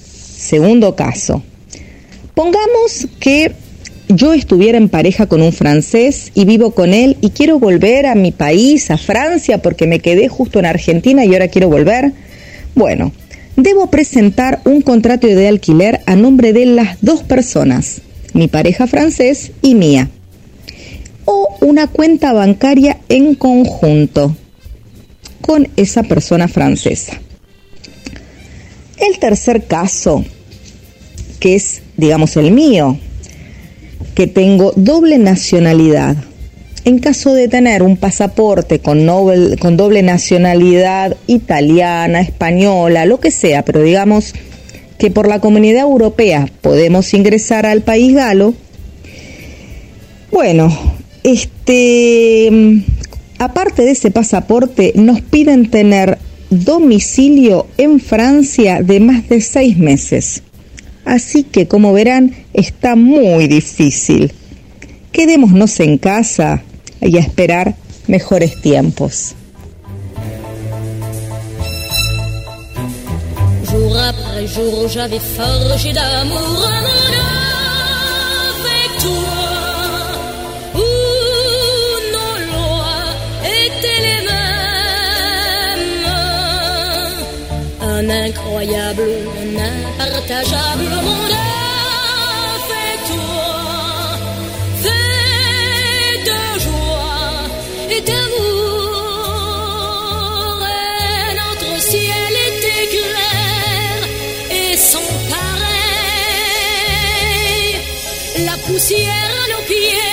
Segundo caso. Pongamos que yo estuviera en pareja con un francés y vivo con él y quiero volver a mi país, a Francia, porque me quedé justo en Argentina y ahora quiero volver. Bueno, debo presentar un contrato de alquiler a nombre de las dos personas, mi pareja francés y mía, una cuenta bancaria en conjunto con esa persona francesa. El tercer caso, que es, digamos, el mío, que tengo doble nacionalidad. En caso de tener un pasaporte con, doble nacionalidad italiana, española, lo que sea, pero digamos que por la comunidad europea podemos ingresar al país galo, bueno, este, aparte de ese pasaporte, nos piden tener domicilio en Francia de más de seis meses. Así que, como verán, está muy difícil. Quedémonos en casa y a esperar mejores tiempos. Un incroyable, un impartageable monde avec toi, fait de joie et d'amour. Notre ciel était clair et sans pareil. La poussière à nos pieds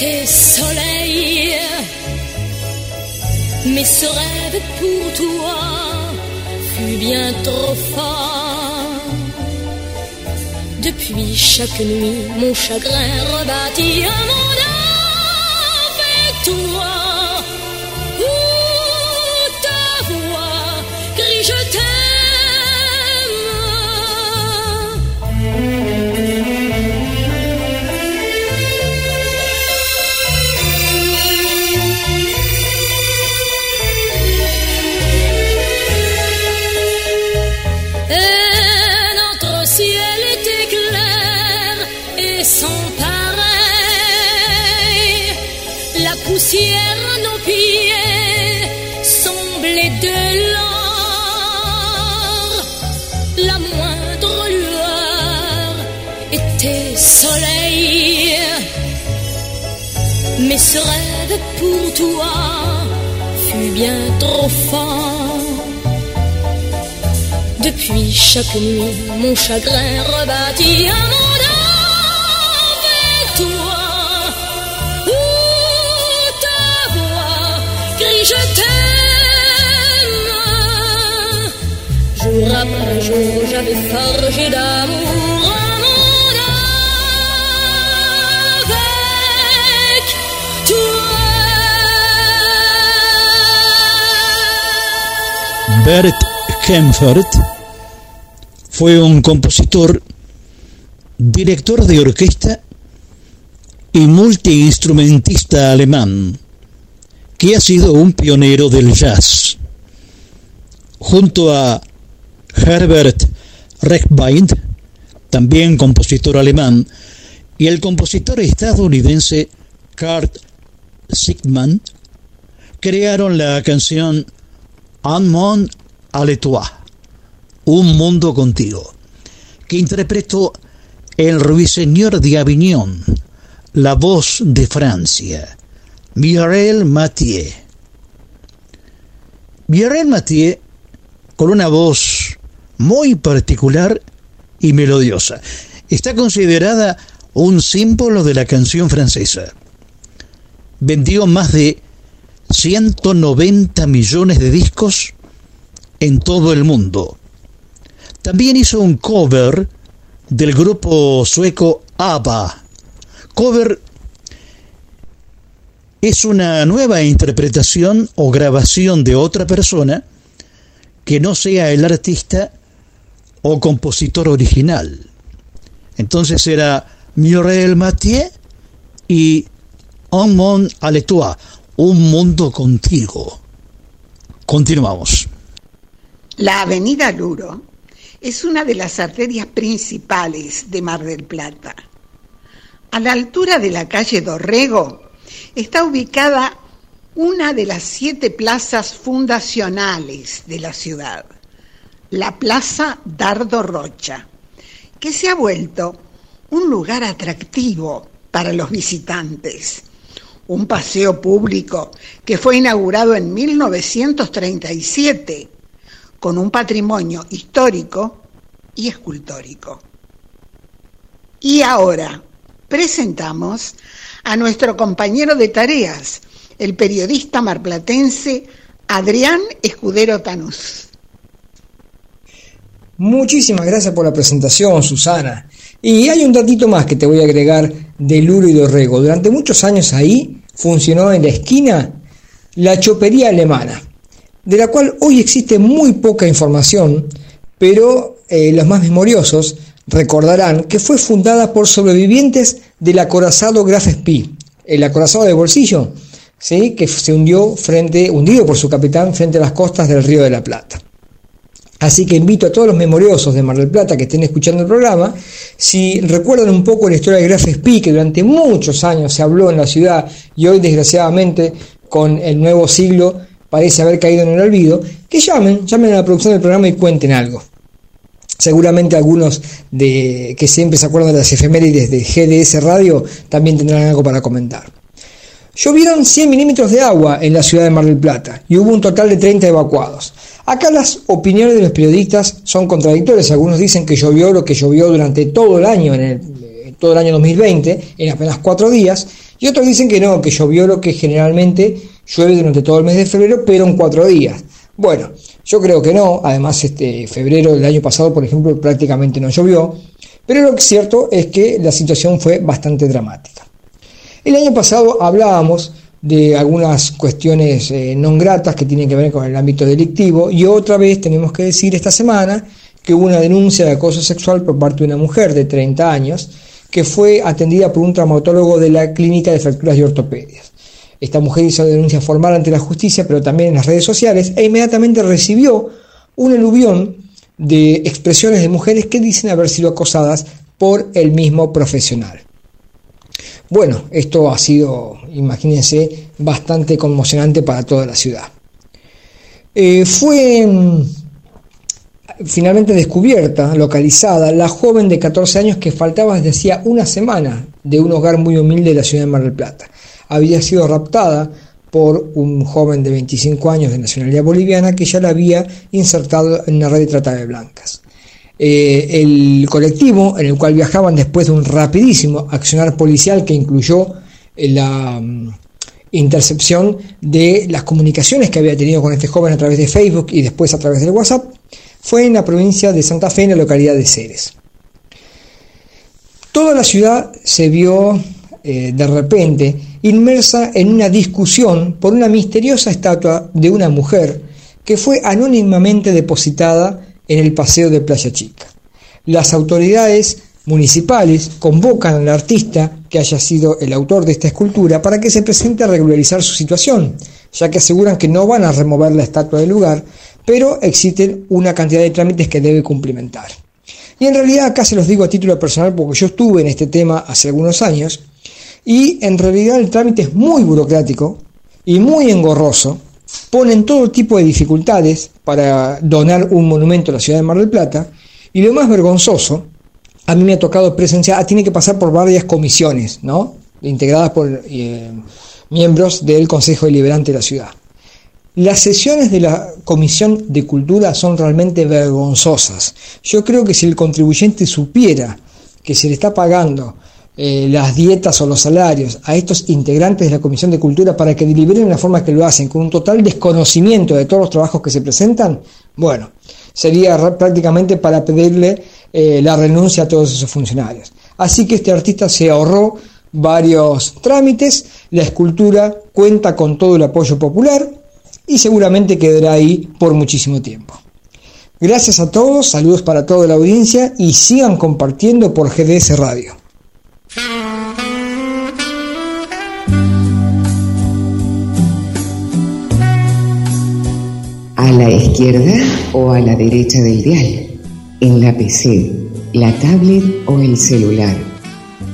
était soleil. Mais ce rêve pour toi fut bien trop fort. Depuis chaque nuit, mon chagrin rebâtit un monde avec toi. Ce rêve pour toi fut bien trop fort. Depuis chaque nuit, mon chagrin rebâtit un monde avec toi. Où ta voix crie je t'aime. Jour après jour, j'avais forgé d'amour Bert Kempfert fue un compositor, director de orquesta y multiinstrumentista alemán que ha sido un pionero del jazz. Junto a Herbert Reckbind, también compositor alemán, y el compositor estadounidense Kurt Sigman, crearon la canción Un monde avec Un mundo contigo, que interpretó el ruiseñor de Avignon, la voz de Francia, Mireille Mathieu. Mireille Mathieu, con una voz muy particular y melodiosa, está considerada un símbolo de la canción francesa. Vendió más de 190 millones de discos en todo el mundo. También hizo un cover del grupo sueco ABBA. Cover es una nueva interpretación o grabación de otra persona que no sea el artista o compositor original. Entonces era Muriel Mathieu y avec toi, un mundo contigo. Continuamos. La avenida Luro es una de las arterias principales de Mar del Plata. A la altura de la calle Dorrego está ubicada una de las siete plazas fundacionales de la ciudad, la Plaza Dardo Rocha, que se ha vuelto un lugar atractivo para los visitantes. Un paseo público que fue inaugurado en 1937 con un patrimonio histórico y escultórico. Y ahora presentamos a nuestro compañero de tareas, el periodista marplatense Adrián Escudero Tanús. Muchísimas gracias por la presentación, Susana. Y hay un datito más que te voy a agregar de Luro y Dorrego. Durante muchos años ahí funcionó en la esquina la chopería alemana, de la cual hoy existe muy poca información, pero eh, los más memoriosos recordarán que fue fundada por sobrevivientes del acorazado Graf Spee, el acorazado de bolsillo, ¿sí? que se hundió frente, hundido por su capitán frente a las costas del Río de la Plata. Así que invito a todos los memoriosos de Mar del Plata que estén escuchando el programa, si recuerdan un poco la historia de Graf Spee, que durante muchos años se habló en la ciudad y hoy desgraciadamente con el nuevo siglo parece haber caído en el olvido, que llamen, llamen a la producción del programa y cuenten algo. Seguramente algunos de que siempre se acuerdan de las efemérides de GDS Radio también tendrán algo para comentar. Llovieron 100 milímetros de agua en la ciudad de Mar del Plata y hubo un total de 30 evacuados. Acá las opiniones de los periodistas son contradictorias. Algunos dicen que llovió lo que llovió durante todo el año, en el, todo el año 2020, en apenas cuatro días, y otros dicen que no, que llovió lo que generalmente llueve durante todo el mes de febrero, pero en cuatro días. Bueno, yo creo que no, además este febrero del año pasado, por ejemplo, prácticamente no llovió, pero lo cierto es que la situación fue bastante dramática. El año pasado hablábamos de algunas cuestiones eh, no gratas que tienen que ver con el ámbito delictivo y otra vez tenemos que decir esta semana que hubo una denuncia de acoso sexual por parte de una mujer de 30 años que fue atendida por un traumatólogo de la clínica de fracturas y ortopedias. Esta mujer hizo denuncia formal ante la justicia, pero también en las redes sociales, e inmediatamente recibió un eluvión de expresiones de mujeres que dicen haber sido acosadas por el mismo profesional. Bueno, esto ha sido, imagínense, bastante conmocionante para toda la ciudad. Eh, fue mm, finalmente descubierta, localizada, la joven de 14 años que faltaba desde hacía una semana de un hogar muy humilde de la ciudad de Mar del Plata. Había sido raptada por un joven de 25 años de nacionalidad boliviana que ya la había insertado en una red de trata de blancas. Eh, el colectivo en el cual viajaban después de un rapidísimo accionar policial que incluyó eh, la mm, intercepción de las comunicaciones que había tenido con este joven a través de Facebook y después a través del WhatsApp, fue en la provincia de Santa Fe, en la localidad de Ceres. Toda la ciudad se vio eh, de repente inmersa en una discusión por una misteriosa estatua de una mujer que fue anónimamente depositada en el paseo de Playa Chica. Las autoridades municipales convocan al artista que haya sido el autor de esta escultura para que se presente a regularizar su situación, ya que aseguran que no van a remover la estatua del lugar, pero existen una cantidad de trámites que debe cumplimentar. Y en realidad acá se los digo a título personal porque yo estuve en este tema hace algunos años y en realidad el trámite es muy burocrático y muy engorroso. Ponen todo tipo de dificultades para donar un monumento a la ciudad de Mar del Plata y lo más vergonzoso, a mí me ha tocado presenciar, ah, tiene que pasar por varias comisiones, ¿no? Integradas por eh, miembros del Consejo Deliberante de la ciudad. Las sesiones de la Comisión de Cultura son realmente vergonzosas. Yo creo que si el contribuyente supiera que se le está pagando eh, las dietas o los salarios a estos integrantes de la Comisión de Cultura para que deliberen de la forma que lo hacen, con un total desconocimiento de todos los trabajos que se presentan, bueno, sería prácticamente para pedirle eh, la renuncia a todos esos funcionarios. Así que este artista se ahorró varios trámites, la escultura cuenta con todo el apoyo popular, y seguramente quedará ahí por muchísimo tiempo. Gracias a todos, saludos para toda la audiencia y sigan compartiendo por GDS Radio. A la izquierda o a la derecha del dial, en la PC, la tablet o el celular.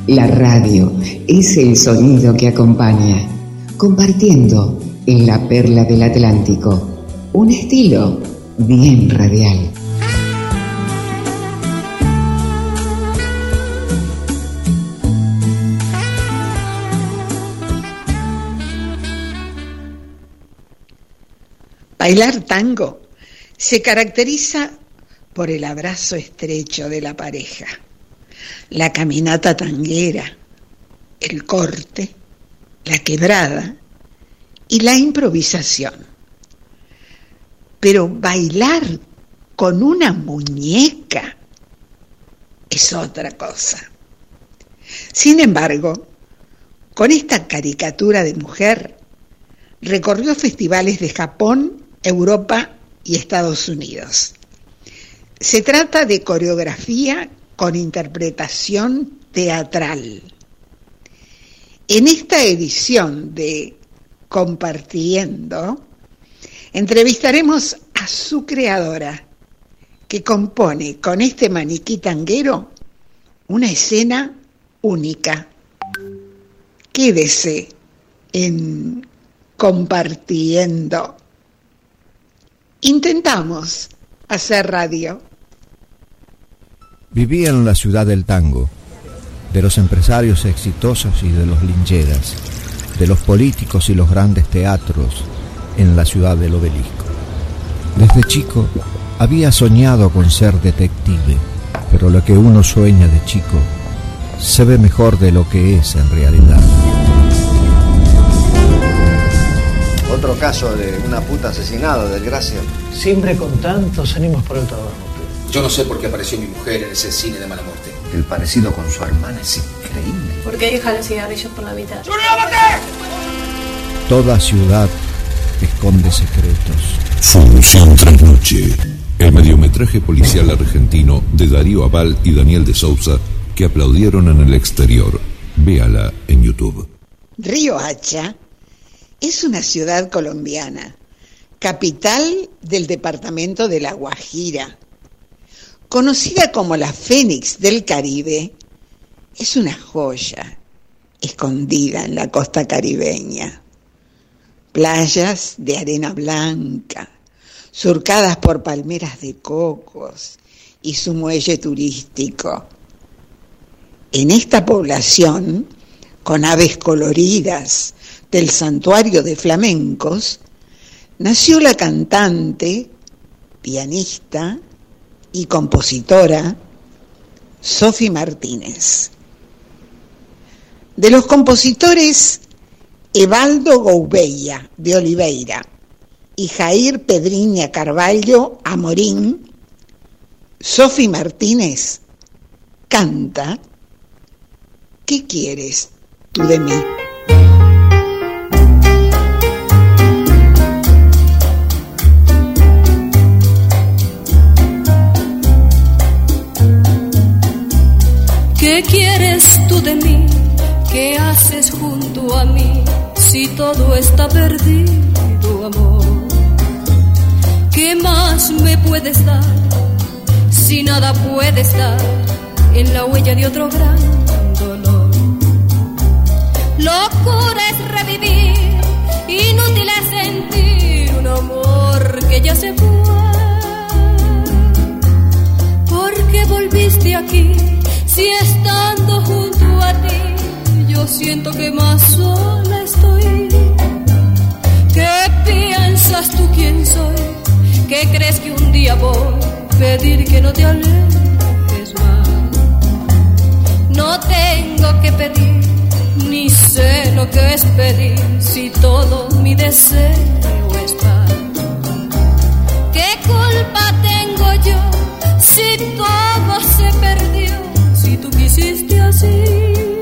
La radio es el sonido que acompaña, compartiendo en la perla del Atlántico. Un estilo bien radial. Bailar tango se caracteriza por el abrazo estrecho de la pareja, la caminata tanguera, el corte, la quebrada y la improvisación. Pero bailar con una muñeca es otra cosa. Sin embargo, con esta caricatura de mujer, recorrió festivales de Japón, Europa y Estados Unidos. Se trata de coreografía con interpretación teatral. En esta edición de compartiendo, entrevistaremos a su creadora, que compone con este maniquí tanguero una escena única. Quédese en compartiendo. Intentamos hacer radio. Vivía en la ciudad del tango, de los empresarios exitosos y de los lincheras de los políticos y los grandes teatros en la ciudad del obelisco. Desde chico había soñado con ser detective, pero lo que uno sueña de chico se ve mejor de lo que es en realidad. Otro caso de una puta asesinada, desgracia. Siempre con tantos ánimos por el trabajo. Yo no sé por qué apareció mi mujer en ese cine de mala muerte. El parecido con su hermana es increíble. ¿Por qué deja los cigarrillos por la mitad? Toda ciudad esconde secretos. Función Trasnoche. El mediometraje policial argentino de Darío Aval y Daniel de Sousa que aplaudieron en el exterior. Véala en YouTube. Río Hacha es una ciudad colombiana, capital del departamento de La Guajira Conocida como la Fénix del Caribe, es una joya escondida en la costa caribeña. Playas de arena blanca, surcadas por palmeras de cocos y su muelle turístico. En esta población, con aves coloridas del santuario de flamencos, nació la cantante, pianista y compositora Sofi Martínez. De los compositores, Evaldo Gouveia de Oliveira y Jair Pedriña Carballo Amorín, Sofi Martínez canta ¿Qué quieres tú de mí? ¿Qué quieres tú de mí? ¿Qué haces junto a mí si todo está perdido, amor? ¿Qué más me puedes dar si nada puedes dar en la huella de otro gran dolor? Locura es revivir, inútil es sentir un amor que ya se fue. ¿Por qué volviste aquí si estando junto a ti yo siento que más sola estoy? ¿Qué piensas tú quién soy? ¿Qué crees que un día voy a pedir que no te alejes más? No tengo que pedir, ni sé lo que es pedir si todo mi deseo está. ¿Qué culpa tengo yo si todo se perdió? Quisiste así.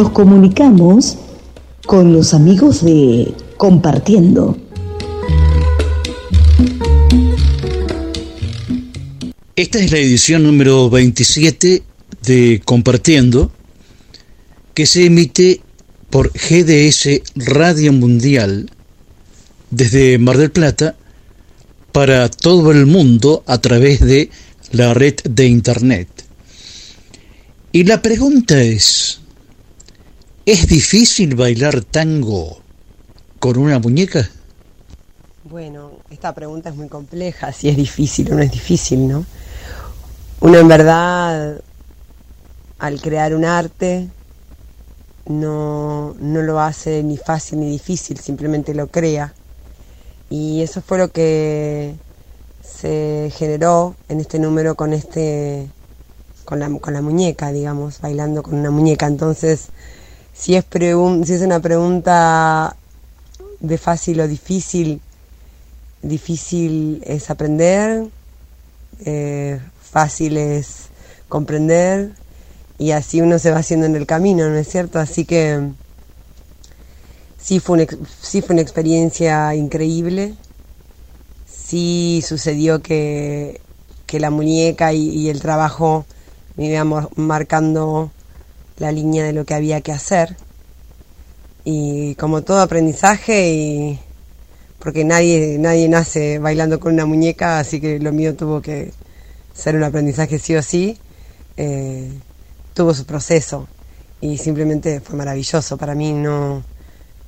Nos comunicamos con los amigos de Compartiendo. Esta es la edición número 27 de Compartiendo, que se emite por GDS Radio Mundial desde Mar del Plata para todo el mundo a través de la red de Internet. Y la pregunta es, ¿es difícil bailar tango con una muñeca? Bueno, esta pregunta es muy compleja, si es difícil o no es difícil, ¿no? Uno en verdad, al crear un arte, no, no lo hace ni fácil ni difícil, simplemente lo crea. Y eso fue lo que se generó en este número con este con la, con la muñeca, digamos, bailando con una muñeca. Entonces, si es, si es una pregunta de fácil o difícil, difícil es aprender, eh, fácil es comprender y así uno se va haciendo en el camino, ¿no es cierto? Así que sí fue una, sí fue una experiencia increíble, sí sucedió que, que la muñeca y, y el trabajo me iba mar- marcando la línea de lo que había que hacer. Y como todo aprendizaje y porque nadie nadie nace bailando con una muñeca así que lo mío tuvo que ser un aprendizaje sí o sí eh, tuvo su proceso y simplemente fue maravilloso. Para mí no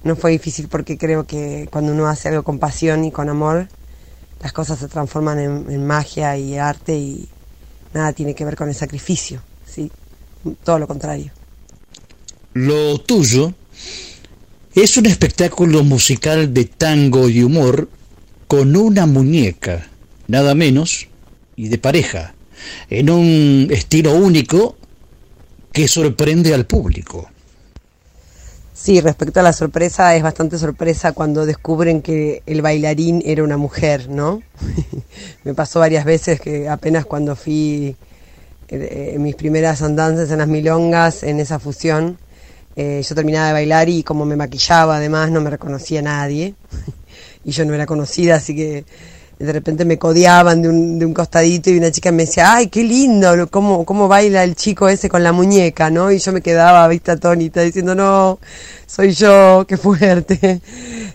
no fue difícil porque creo que cuando uno hace algo con pasión y con amor las cosas se transforman en, en magia y arte y nada tiene que ver con el sacrificio sí todo lo contrario Lo tuyo Es un espectáculo musical de tango y humor con una muñeca, nada menos, y de pareja, en un estilo único que sorprende al público. Sí, respecto a la sorpresa, es bastante sorpresa cuando descubren que el bailarín era una mujer, ¿no? Me pasó varias veces que apenas cuando fui eh, en mis primeras andanzas en las milongas, en esa fusión, eh, yo terminaba de bailar y como me maquillaba además no me reconocía nadie y yo no era conocida, así que de repente me codeaban de un, de un costadito y una chica me decía, ay, qué lindo, cómo, cómo baila el chico ese con la muñeca, ¿no? Y yo me quedaba, vista atónita, diciendo, no, soy yo, qué fuerte.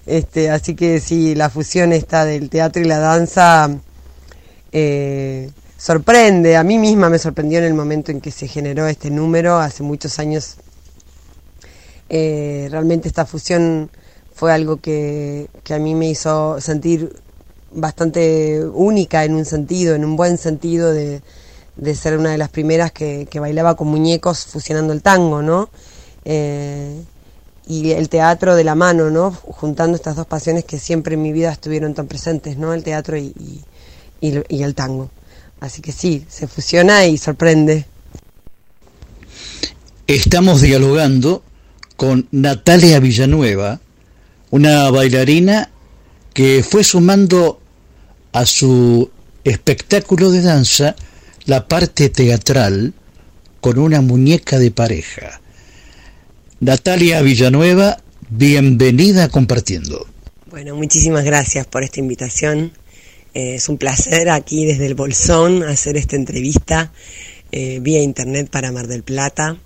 Este, así que sí, la fusión esta del teatro y la danza eh, sorprende, a mí misma me sorprendió en el momento en que se generó este número, hace muchos años. Eh, realmente esta fusión fue algo que, que a mí me hizo sentir bastante única en un sentido, en un buen sentido de, ser una de las primeras que, bailaba con muñecos fusionando el tango, ¿no? Eh, y el teatro de la mano, ¿no? Juntando estas dos pasiones que siempre en mi vida estuvieron tan presentes, ¿no? El teatro y, y el tango. Así que sí, se fusiona y sorprende. Estamos dialogando con Natalia Villanueva, una bailarina que fue sumando a su espectáculo de danza la parte teatral con una muñeca de pareja. Natalia Villanueva, bienvenida Compartiendo. Bueno, muchísimas gracias por esta invitación. Eh, es un placer aquí desde el Bolsón hacer esta entrevista eh, vía internet para Mar del Plata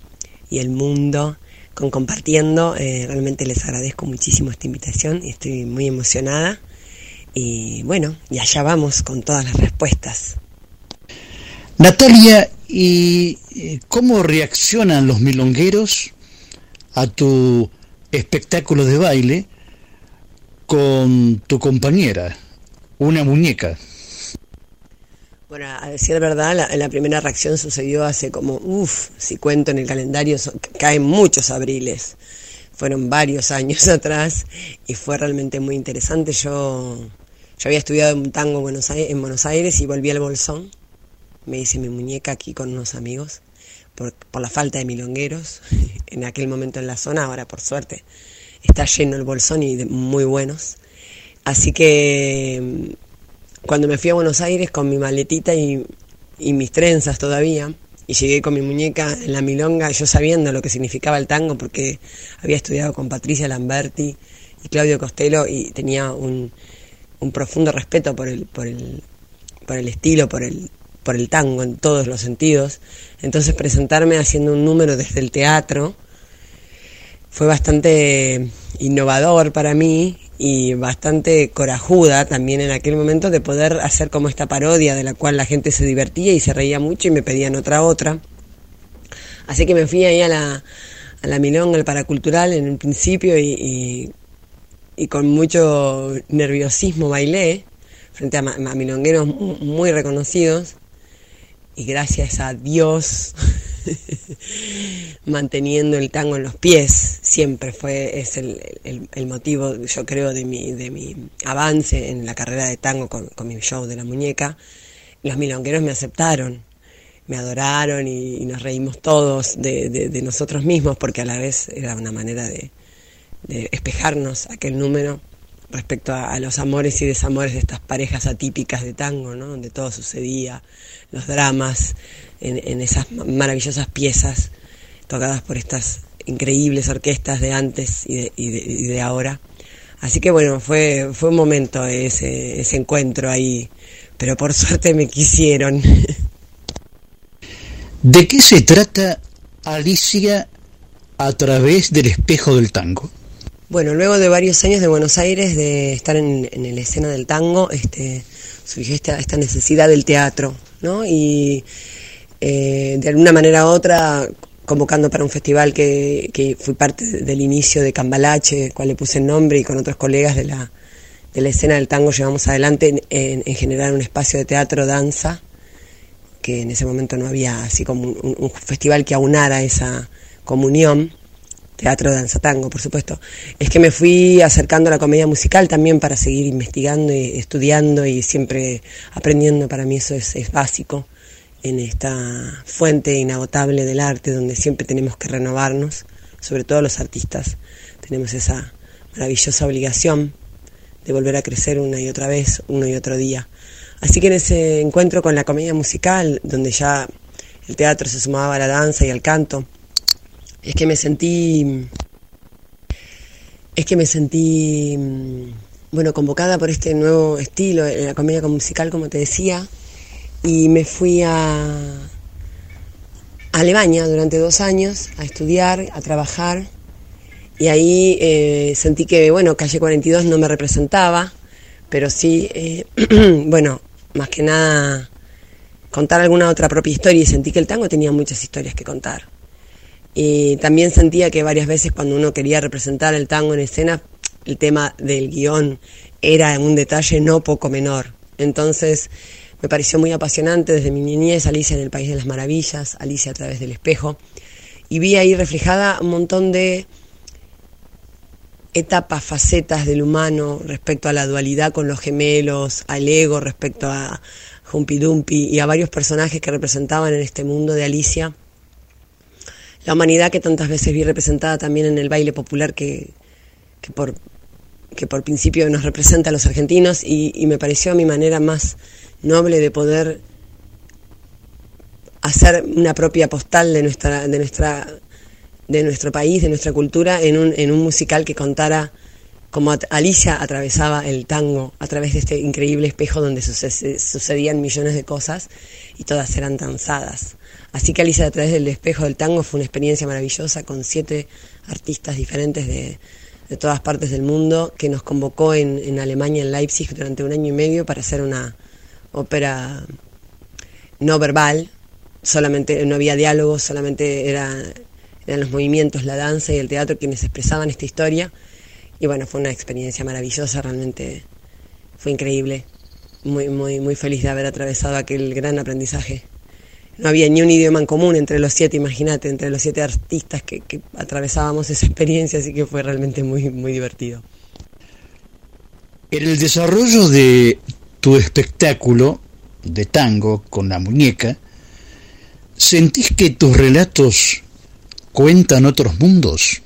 y el mundo con compartiendo. Eh, realmente les agradezco muchísimo esta invitación y estoy muy emocionada. Y bueno, y allá vamos con todas las respuestas. Natalia, ¿y eh, cómo reaccionan los milongueros a tu espectáculo de baile con tu compañera, una muñeca? Bueno, a decir verdad, la, la primera reacción sucedió hace como, uff, si cuento en el calendario, caen muchos abriles. Fueron varios años atrás y fue realmente muy interesante. Yo, yo había estudiado en tango en Buenos, Aires, y volví al Bolsón. Me hice mi muñeca aquí con unos amigos por, por la falta de milongueros en aquel momento en la zona. Ahora, por suerte, está lleno el Bolsón y de muy buenos. Así que cuando me fui a Buenos Aires con mi maletita y, mis trenzas todavía, y llegué con mi muñeca en la milonga, yo sabiendo lo que significaba el tango, porque había estudiado con Patricia Lamberti y Claudio Costello y tenía un, profundo respeto por el, por el, por el estilo, por el, por el tango en todos los sentidos. Entonces presentarme haciendo un número desde el teatro fue bastante innovador para mí y bastante corajuda también en aquel momento de poder hacer como esta parodia de la cual la gente se divertía y se reía mucho y me pedían otra otra. Así que me fui ahí a la, a la Milonga, al Paracultural en un principio y, y, con mucho nerviosismo bailé frente a, a milongueros muy reconocidos y gracias a Dios manteniendo el tango en los pies, siempre fue, es el, el, motivo, yo creo, de mi, de mi avance en la carrera de tango con, mi show de la muñeca. Los milongueros me aceptaron, me adoraron y, nos reímos todos de, nosotros mismos, porque a la vez era una manera de, de espejarnos aquel número respecto a, los amores y desamores de estas parejas atípicas de tango, donde todo sucedía, los dramas, en, esas maravillosas piezas tocadas por estas increíbles orquestas de antes y de, ahora. Así que bueno, fue, fue un momento ese, ese encuentro ahí, pero por suerte me quisieron. ¿De qué se trata Alicia a través del espejo del tango? Bueno, luego de varios años de Buenos Aires, de estar en, en la escena del tango, este, surgió esta, esta necesidad del teatro, ¿no? Y eh, de alguna manera u otra convocando para un festival que, que fui parte del inicio de Cambalache, cual le puse el nombre y con otros colegas de la, de la escena del tango llevamos adelante en, generar un espacio de teatro, danza, que en ese momento no había así como un, festival que aunara esa comunión teatro, danza, tango, por supuesto, es que me fui acercando a la comedia musical también para seguir investigando y estudiando y siempre aprendiendo. Para mí eso es, es básico en esta fuente inagotable del arte donde siempre tenemos que renovarnos, sobre todo los artistas. Tenemos esa maravillosa obligación de volver a crecer una y otra vez, uno y otro día. Así que en ese encuentro con la comedia musical, donde ya el teatro se sumaba a la danza y al canto, es que me sentí, es que me sentí, mm, bueno, convocada por este nuevo estilo, la comedia musical, como te decía, y me fui a, Alemania durante dos años a estudiar, a trabajar, y ahí eh, sentí que, bueno, Calle 42 no me representaba, pero sí, eh, bueno, más que nada contar alguna otra propia historia y sentí que el tango tenía muchas historias que contar. Y también sentía que varias veces cuando uno quería representar el tango en escena, el tema del guion era un detalle no poco menor. Entonces me pareció muy apasionante desde mi niñez, Alicia en el País de las Maravillas, Alicia a través del espejo, y vi ahí reflejada un montón de etapas, facetas del humano respecto a la dualidad con los gemelos, al ego respecto a Humpy Dumpy y a varios personajes que representaban en este mundo de Alicia. La humanidad que tantas veces vi representada también en el baile popular que, que por, que por principio nos representa a los argentinos y, me pareció mi manera más noble de poder hacer una propia postal de nuestra, de nuestra, de nuestro país, de nuestra cultura, en un, en un musical que contara cómo Alicia atravesaba el tango a través de este increíble espejo donde sucedían millones de cosas y todas eran danzadas. Así que Alicia a través del espejo del tango fue una experiencia maravillosa con siete artistas diferentes de, de todas partes del mundo que nos convocó en, en, Alemania, en Leipzig, durante un año y medio para hacer una ópera no verbal, solamente no había diálogo, solamente era, eran los movimientos, la danza y el teatro quienes expresaban esta historia. Y bueno, fue una experiencia maravillosa, realmente fue increíble. Muy, muy, muy feliz de haber atravesado aquel gran aprendizaje no había ni un idioma en común entre los siete, imagínate, entre los siete artistas que, atravesábamos esa experiencia, así que fue realmente muy, muy divertido. En el desarrollo de tu espectáculo de tango con la muñeca, ¿sentís que tus relatos cuentan otros mundos?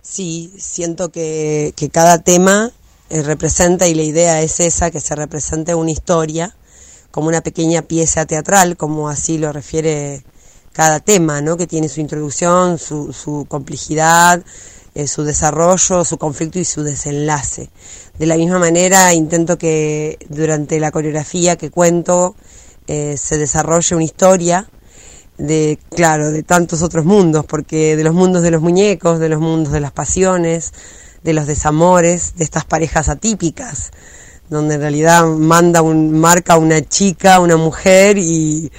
Sí, siento que, que cada tema eh, representa y la idea es esa, que se represente una historia como una pequeña pieza teatral, como así lo refiere cada tema, ¿no? que tiene su introducción, su, su complejidad, eh, su desarrollo, su conflicto y su desenlace. De la misma manera intento que durante la coreografía que cuento eh, se desarrolle una historia de, claro, de tantos otros mundos, porque de los mundos de los muñecos, de los mundos de las pasiones, de los desamores, de estas parejas atípicas, donde en realidad manda un, marca una chica, una mujer y,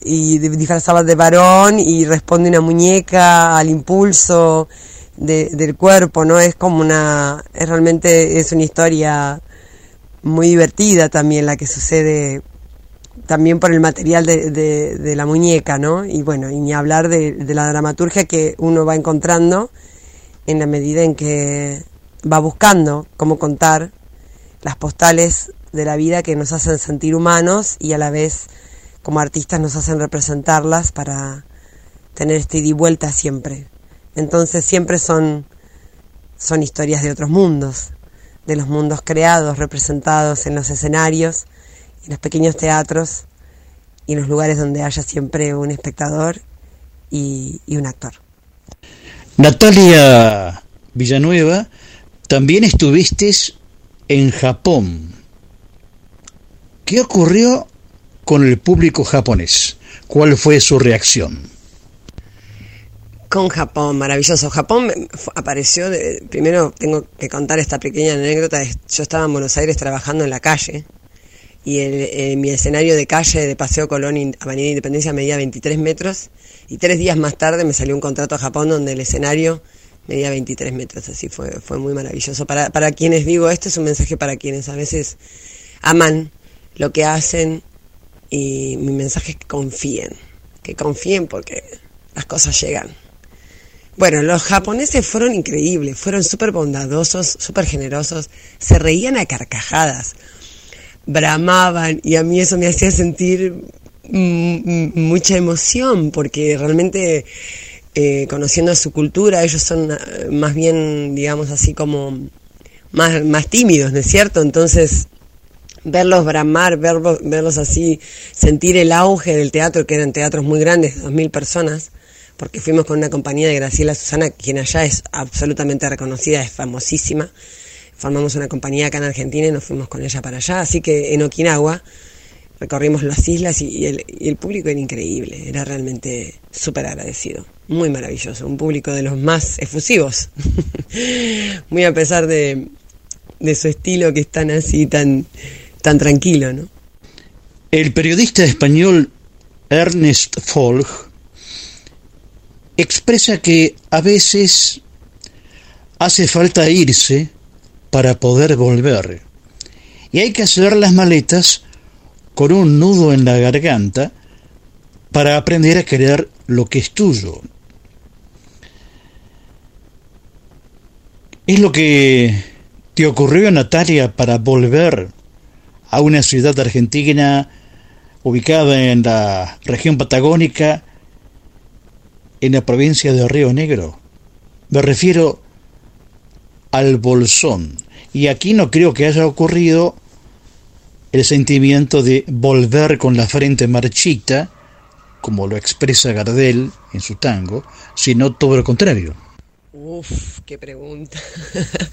y disfrazaba de varón y responde una muñeca al impulso de, del cuerpo, ¿no? Es como una, es realmente es una historia muy divertida también la que sucede también por el material de, de, de la muñeca, ¿no? Y bueno, y ni hablar de, de la dramaturgia que uno va encontrando en la medida en que va buscando cómo contar las postales de la vida que nos hacen sentir humanos y a la vez como artistas nos hacen representarlas para tener este ida y vuelta siempre. Entonces siempre son, son historias de otros mundos, de los mundos creados, representados en los escenarios, en los pequeños teatros y en los lugares donde haya siempre un espectador y, y un actor. Natalia Villanueva, también estuviste en Japón. ¿Qué ocurrió con el público japonés? ¿Cuál fue su reacción? Con Japón, maravilloso. Japón apareció, de, primero tengo que contar esta pequeña anécdota, yo estaba en Buenos Aires trabajando en la calle y el, mi escenario de calle de Paseo Colón, Avenida Independencia medía 23 metros y tres días más tarde me salió un contrato a Japón donde el escenario medía 23 metros, así fue, fue muy maravilloso. Para, para quienes digo esto es un mensaje para quienes a veces aman lo que hacen y mi mensaje es que confíen, que confíen porque las cosas llegan. Bueno, los japoneses fueron increíbles, fueron súper bondadosos, súper generosos, se reían a carcajadas, bramaban y a mí eso me hacía sentir mm, mucha emoción porque realmente eh, conociendo su cultura, ellos son eh, más bien, digamos así como más, más tímidos, ¿no es cierto? Entonces verlos bramar, verlos, verlos así, sentir el auge del teatro, que eran teatros muy grandes, dos mil personas, porque fuimos con una compañía de Graciela Susana, quien allá es absolutamente reconocida, es famosísima. Formamos una compañía acá en Argentina y nos fuimos con ella para allá. Así que en Okinawa recorrimos las islas y, el, público era increíble, era realmente súper agradecido, muy maravilloso, un público de los más efusivos, muy a pesar de, de su estilo que es tan así, tan, tan tranquilo, ¿no? El periodista español Ernest Folg expresa que a veces hace falta irse para poder volver. Y hay que hacer las maletas con un nudo en la garganta para aprender a querer lo que es tuyo. Es lo que te ocurrió, Natalia, para volver a una ciudad argentina ubicada en la región patagónica, en la provincia de Río Negro. Me refiero al Bolsón. Y aquí no creo que haya ocurrido el sentimiento de volver con la frente marchita, como lo expresa Gardel en su tango, sino todo lo contrario. Uf, qué pregunta.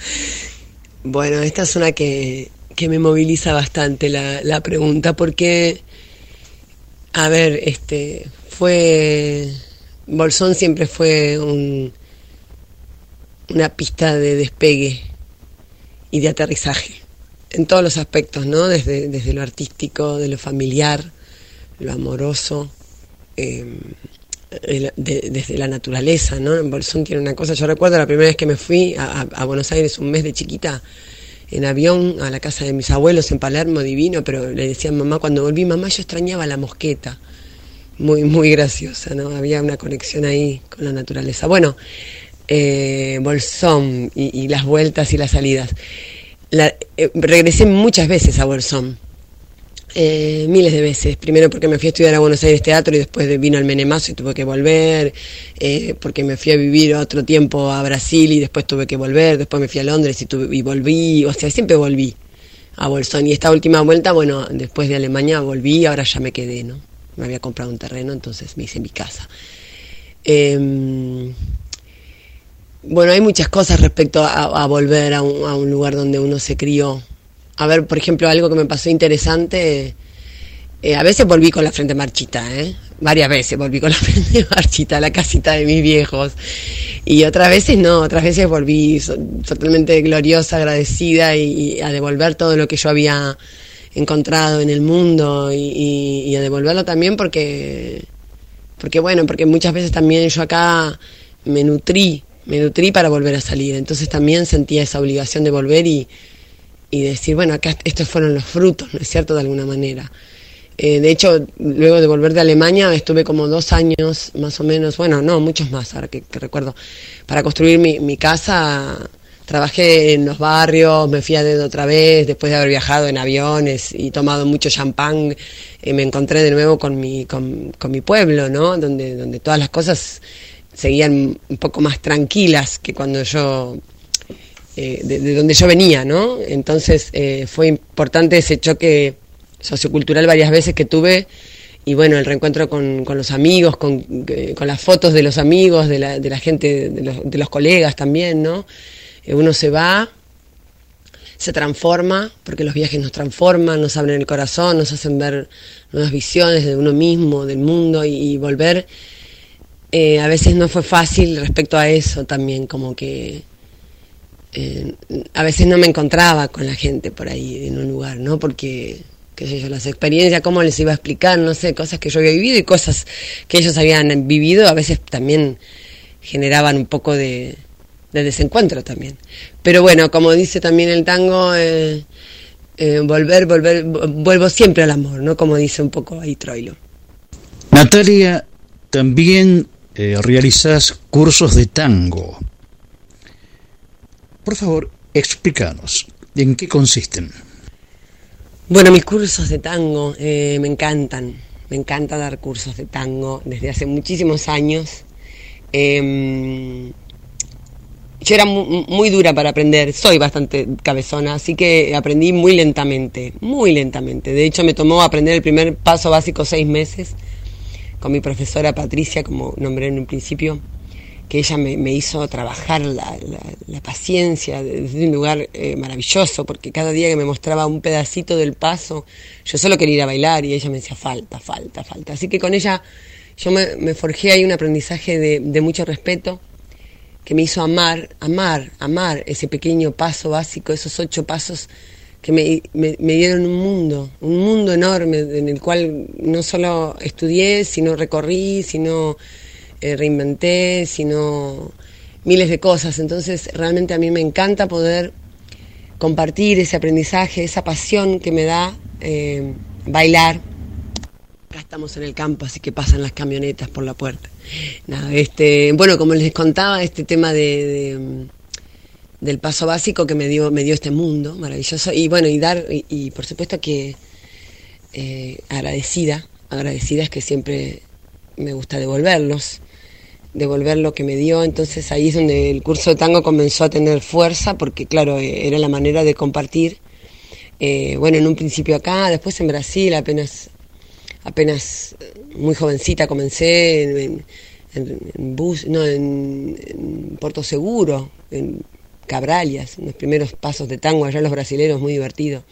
bueno, esta es una que, que me moviliza bastante la, la pregunta, porque, a ver, este, fue, Bolsón siempre fue un, una pista de despegue y de aterrizaje en todos los aspectos, ¿no? Desde, desde lo artístico, de lo familiar, lo amoroso, eh, de, desde la naturaleza, ¿no? Bolsón tiene una cosa, yo recuerdo la primera vez que me fui a, a Buenos Aires un mes de chiquita, en avión a la casa de mis abuelos en Palermo, divino, pero le decía mamá, cuando volví, mamá, yo extrañaba la mosqueta. Muy, muy graciosa, ¿no? Había una conexión ahí con la naturaleza. Bueno, eh, Bolsón y, las vueltas y las salidas. La, eh, regresé muchas veces a Bolsón eh, miles de veces. Primero porque me fui a estudiar a Buenos Aires Teatro y después vino el Menemazo y tuve que volver. Eh, porque me fui a vivir otro tiempo a Brasil y después tuve que volver. Después me fui a Londres y, tuve, y volví. O sea, siempre volví a Bolsón. Y esta última vuelta, bueno, después de Alemania volví, ahora ya me quedé, ¿no? Me había comprado un terreno, entonces me hice mi casa. Eh, bueno, hay muchas cosas respecto a, volver a un, lugar donde uno se crió a ver, por ejemplo, algo que me pasó interesante, eh, a veces volví con la frente marchita, ¿eh? Varias veces volví con la frente marchita a la casita de mis viejos. Y otras veces no, otras veces volví totalmente gloriosa, agradecida y, a devolver todo lo que yo había encontrado en el mundo y, a devolverlo también porque, porque bueno, porque muchas veces también yo acá me nutrí, me nutrí para volver a salir. Entonces también sentía esa obligación de volver y, y decir, bueno, acá estos fueron los frutos, ¿no es cierto?, de alguna manera. Eh, de hecho, luego de volver de Alemania, estuve como dos años más o menos, bueno, no, muchos más, ahora que, que recuerdo, para construir mi, mi, casa. Trabajé en los barrios, me fui a dedo otra vez, después de haber viajado en aviones y tomado mucho champán, eh, me encontré de nuevo con mi, con, con mi pueblo, ¿no? Donde, donde todas las cosas seguían un poco más tranquilas que cuando yo eh, de, de, donde yo venía, ¿no? Entonces eh, fue importante ese choque sociocultural varias veces que tuve y bueno, el reencuentro con, con los amigos, con, eh, con, las fotos de los amigos, de la, de la gente, de los, de los, colegas también, ¿no? Eh, uno se va, se transforma, porque los viajes nos transforman, nos abren el corazón, nos hacen ver nuevas visiones de uno mismo, del mundo y, volver. Eh, a veces no fue fácil respecto a eso también, como que eh, a veces no me encontraba con la gente por ahí en un lugar, ¿no? Porque, qué sé yo, las experiencias, cómo les iba a explicar, no sé, cosas que yo había vivido y cosas que ellos habían vivido, a veces también generaban un poco de, de desencuentro también. Pero bueno, como dice también el tango, eh, eh, volver, volver, vuelvo siempre al amor, ¿no? Como dice un poco ahí Troilo. Natalia, también eh, realizás cursos de tango. Por favor, explícanos, ¿en qué consisten? Bueno, mis cursos de tango me encantan. Me encanta dar cursos de tango desde hace muchísimos años. Em, yo era mu- muy, dura para aprender, soy bastante cabezona, así que aprendí muy lentamente, muy lentamente. De hecho, me tomó aprender el primer paso básico seis meses con mi profesora Patricia, como nombré en un principio, que ella me, hizo trabajar la, paciencia desde un lugar eh, maravilloso, porque cada día que me mostraba un pedacito del paso, yo solo quería ir a bailar y ella me decía falta, falta, falta. Así que con ella yo me, forjé ahí un aprendizaje de mucho respeto que me hizo amar, amar, amar ese pequeño paso básico, esos ocho pasos que me, me- dieron un mundo, un mundo enorme en el cual no solo estudié, sino recorrí, sino eh, reinventé, sino miles de cosas. Entonces realmente a mí me encanta poder compartir ese aprendizaje, esa pasión que me da eh, bailar. Acá estamos en el campo, así que pasan las camionetas por la puerta. Nada, este, bueno, como les contaba, este tema de, mm, del paso básico que me dio, me dio este mundo maravilloso. Y bueno, y dar, y, y por supuesto que eh, agradecida, agradecida es que siempre me gusta devolverlos, devolver lo que me dio. Entonces ahí es donde el curso de tango comenzó a tener fuerza, porque claro, eh, era la manera de compartir. Eh, bueno, en un principio acá, después en Brasil, apenas apenas muy jovencita comencé en, bus, no, en, Puerto Seguro, en Cabralias, en los primeros pasos de tango allá los brasileños, muy divertido.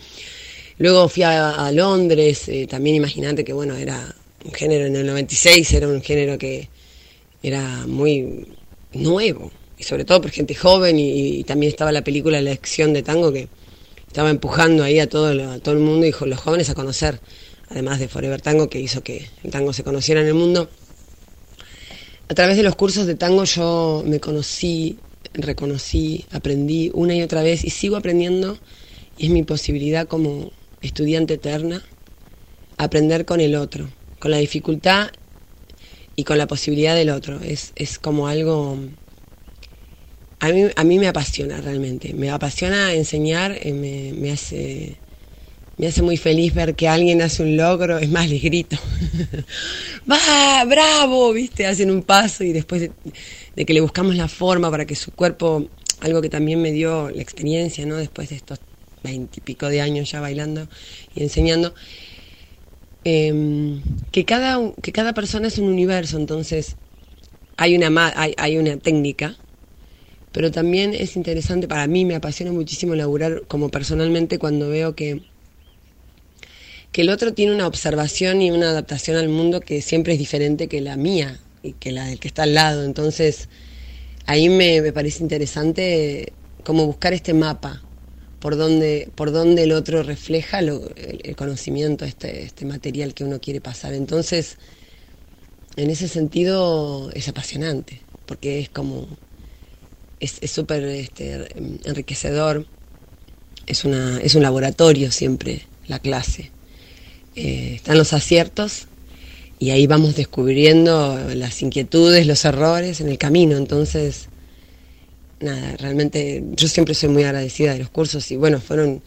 Luego fui a, a Londres, eh, también imagínate que bueno, era un género en el 96, era un género que era muy nuevo, y sobre todo por gente joven, y, también estaba la película La Lección de Tango que estaba empujando ahí a todo, a todo el mundo y jo- los jóvenes a conocer, además de Forever Tango, que hizo que el tango se conociera en el mundo. A través de los cursos de tango yo me conocí, reconocí, aprendí una y otra vez y sigo aprendiendo y es mi posibilidad como estudiante eterna aprender con el otro, con la dificultad y con la posibilidad del otro. Es, es como algo... A mí, a mí me apasiona realmente, me apasiona enseñar, eh, me, me hace me hace muy feliz ver que alguien hace un logro, es más, les grito. ¡Va! ¡Bravo! ¿Viste? Hacen un paso y después de, que le buscamos la forma para que su cuerpo, algo que también me dio la experiencia, ¿no? Después de estos veintipico de años ya bailando y enseñando, em, que, cada, que cada persona es un universo, entonces hay una, hay una técnica, pero también es interesante, para mí me apasiona muchísimo laburar como personalmente cuando veo que que el otro tiene una observación y una adaptación al mundo que siempre es diferente que la mía y que la del que está al lado. Entonces, ahí me, parece interesante como buscar este mapa por donde, por donde el otro refleja lo- el, conocimiento, este, este material que uno quiere pasar. Entonces, en ese sentido es apasionante, porque es como, es es súper este, enriquecedor, es, una, es un laboratorio siempre la clase. Eh, están los aciertos y ahí vamos descubriendo las inquietudes, los errores en el camino. Entonces, nada, realmente yo siempre soy muy agradecida de los cursos y bueno, fueron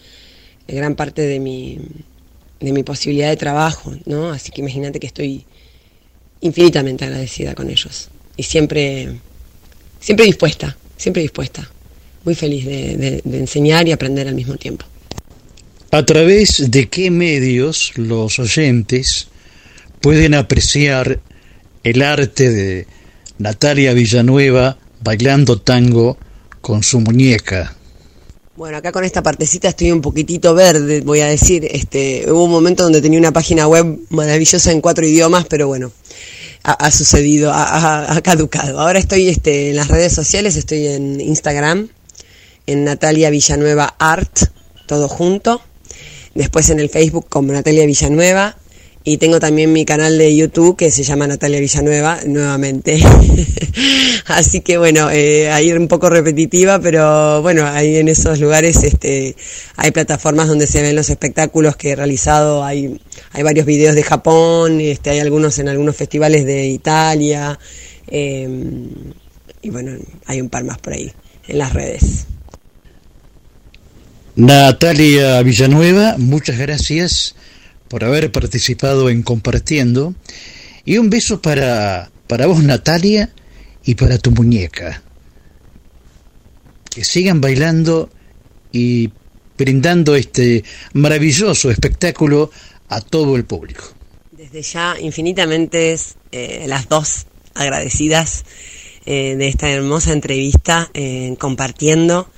eh, gran parte de mi, de mi posibilidad de trabajo, ¿no? Así que imagínate que estoy infinitamente agradecida con ellos y siempre, siempre dispuesta, siempre dispuesta, muy feliz de, de- de enseñar y aprender al mismo tiempo. ¿A través de qué medios los oyentes pueden apreciar el arte de Natalia Villanueva bailando tango con su muñeca? Bueno, acá con esta partecita estoy un poquitito verde, voy a decir. Este, hubo un momento donde tenía una página web maravillosa en cuatro idiomas, pero bueno, ha, sucedido, ha caducado. Ahora estoy este, en las redes sociales, estoy en Instagram, en Natalia Villanueva Art, todo junto. Después en el Facebook como Natalia Villanueva. Y tengo también mi canal de YouTube que se llama Natalia Villanueva, nuevamente. Así que bueno, eh, ahí un poco repetitiva, pero bueno, ahí en esos lugares este, hay plataformas donde se ven los espectáculos que he realizado. Hay, hay varios videos de Japón, este, hay algunos en algunos festivales de Italia, Eh, y bueno, hay un par más por ahí en las redes. Natalia Villanueva, muchas gracias por haber participado en Compartiendo. Y un beso para, para vos, Natalia, y para tu muñeca. Que sigan bailando y brindando este maravilloso espectáculo a todo el público. Desde ya, infinitamente eh, las dos agradecidas eh, de esta hermosa entrevista, eh, compartiendo,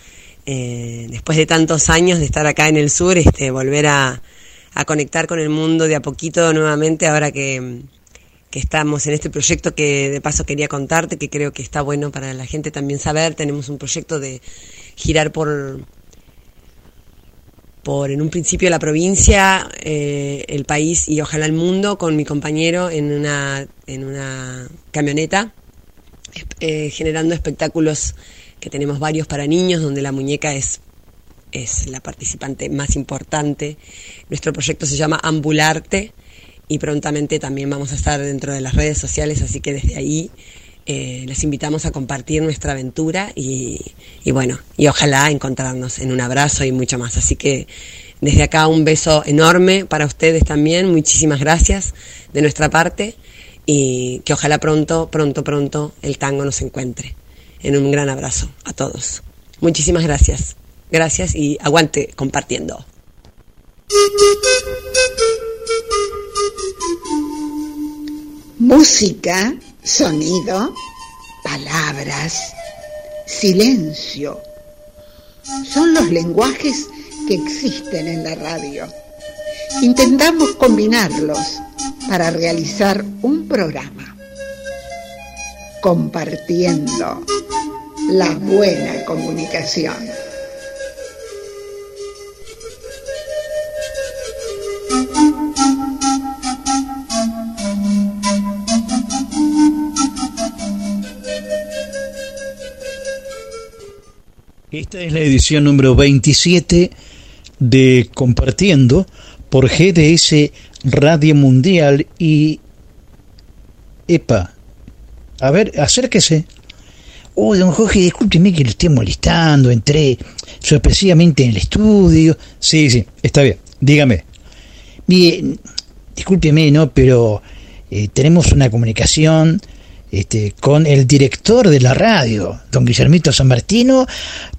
eh, después de tantos años de estar acá en el sur, este, volver a, a conectar con el mundo de a poquito nuevamente, ahora que, estamos en este proyecto que de paso quería contarte, que creo que está bueno para la gente también saber, tenemos un proyecto de girar por por en un principio la provincia, eh, el país y ojalá el mundo con mi compañero en una, en una camioneta, eh, generando espectáculos que tenemos varios para niños, donde la muñeca es, es la participante más importante. Nuestro proyecto se llama Ambularte y prontamente también vamos a estar dentro de las redes sociales, así que desde ahí eh, les invitamos a compartir nuestra aventura y, y, bueno, y ojalá encontrarnos en un abrazo y mucho más. Así que desde acá un beso enorme para ustedes también, muchísimas gracias de nuestra parte y que ojalá pronto, pronto, pronto el tango nos encuentre. En un gran abrazo a todos. Muchísimas gracias. Gracias y aguante compartiendo. Música, sonido, palabras, silencio. Son los lenguajes que existen en la radio. Intentamos combinarlos para realizar un programa. Compartiendo la buena comunicación. Esta es la edición número 27 de Compartiendo por GDS Radio Mundial y... Epa, a ver, acérquese. Oh, don Jorge, discúlpeme que lo esté molestando, entré sorpresivamente en el estudio. Sí, sí, está bien, dígame. Mire, discúlpeme, ¿no? Pero eh, tenemos una comunicación este, con el director de la radio, don Guillermito San Martino,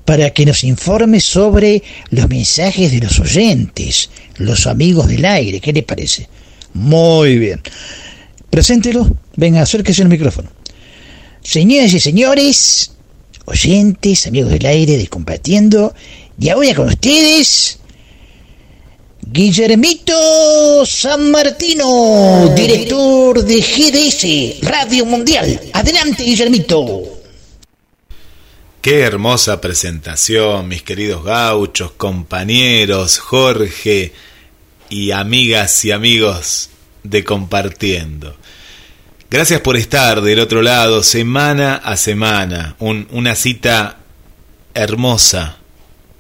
para que nos informe sobre los mensajes de los oyentes, los amigos del aire. ¿Qué le parece? Muy bien. Preséntelo. Venga, acérquese al micrófono. Señoras y señores, oyentes, amigos del aire de Compartiendo, y ahora con ustedes, Guillermito San Martino, director de GDS, Radio Mundial. Adelante, Guillermito. Qué hermosa presentación, mis queridos gauchos, compañeros, Jorge y amigas y amigos de Compartiendo. Gracias por estar del otro lado semana a semana. Un, una cita hermosa.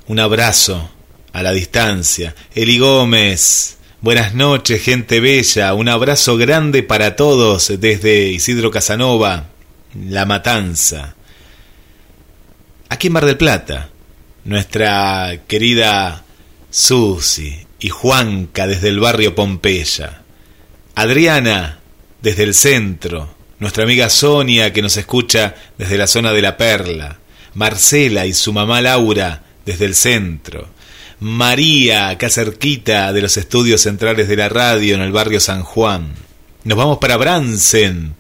Un abrazo a la distancia. Eli Gómez. Buenas noches, gente bella. Un abrazo grande para todos desde Isidro Casanova, La Matanza. Aquí en Mar del Plata, nuestra querida Susi y Juanca desde el barrio Pompeya. Adriana desde el centro, nuestra amiga Sonia que nos escucha desde la zona de la Perla, Marcela y su mamá Laura desde el centro, María acá cerquita de los estudios centrales de la radio en el barrio San Juan. Nos vamos para Bransen.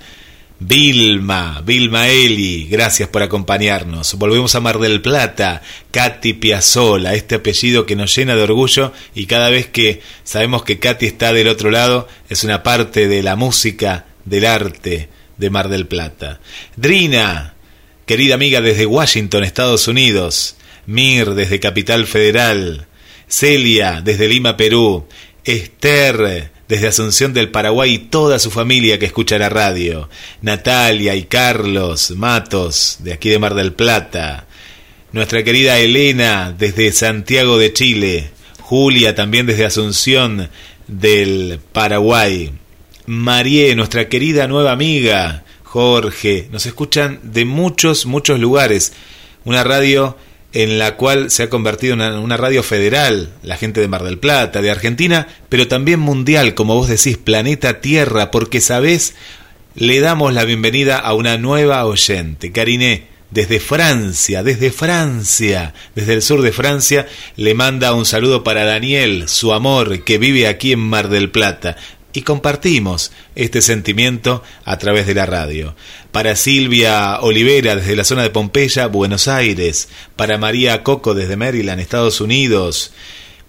Vilma, Vilma Eli, gracias por acompañarnos. Volvemos a Mar del Plata, Katy Piazzola, este apellido que nos llena de orgullo y cada vez que sabemos que Katy está del otro lado es una parte de la música, del arte de Mar del Plata. Drina, querida amiga desde Washington, Estados Unidos. Mir desde Capital Federal. Celia desde Lima, Perú. Esther desde Asunción del Paraguay y toda su familia que escucha la radio, Natalia y Carlos Matos de aquí de Mar del Plata, nuestra querida Elena desde Santiago de Chile, Julia también desde Asunción del Paraguay, Marie, nuestra querida nueva amiga, Jorge, nos escuchan de muchos, muchos lugares. Una radio en la cual se ha convertido en una, radio federal, la gente de Mar del Plata, de Argentina, pero también mundial, como vos decís, planeta Tierra, porque sabés, le damos la bienvenida a una nueva oyente, Karine, desde Francia, desde Francia, desde el sur de Francia, le manda un saludo para Daniel, su amor, que vive aquí en Mar del Plata y compartimos este sentimiento a través de la radio. Para Silvia Olivera desde la zona de Pompeya, Buenos Aires. Para María Coco desde Maryland, Estados Unidos.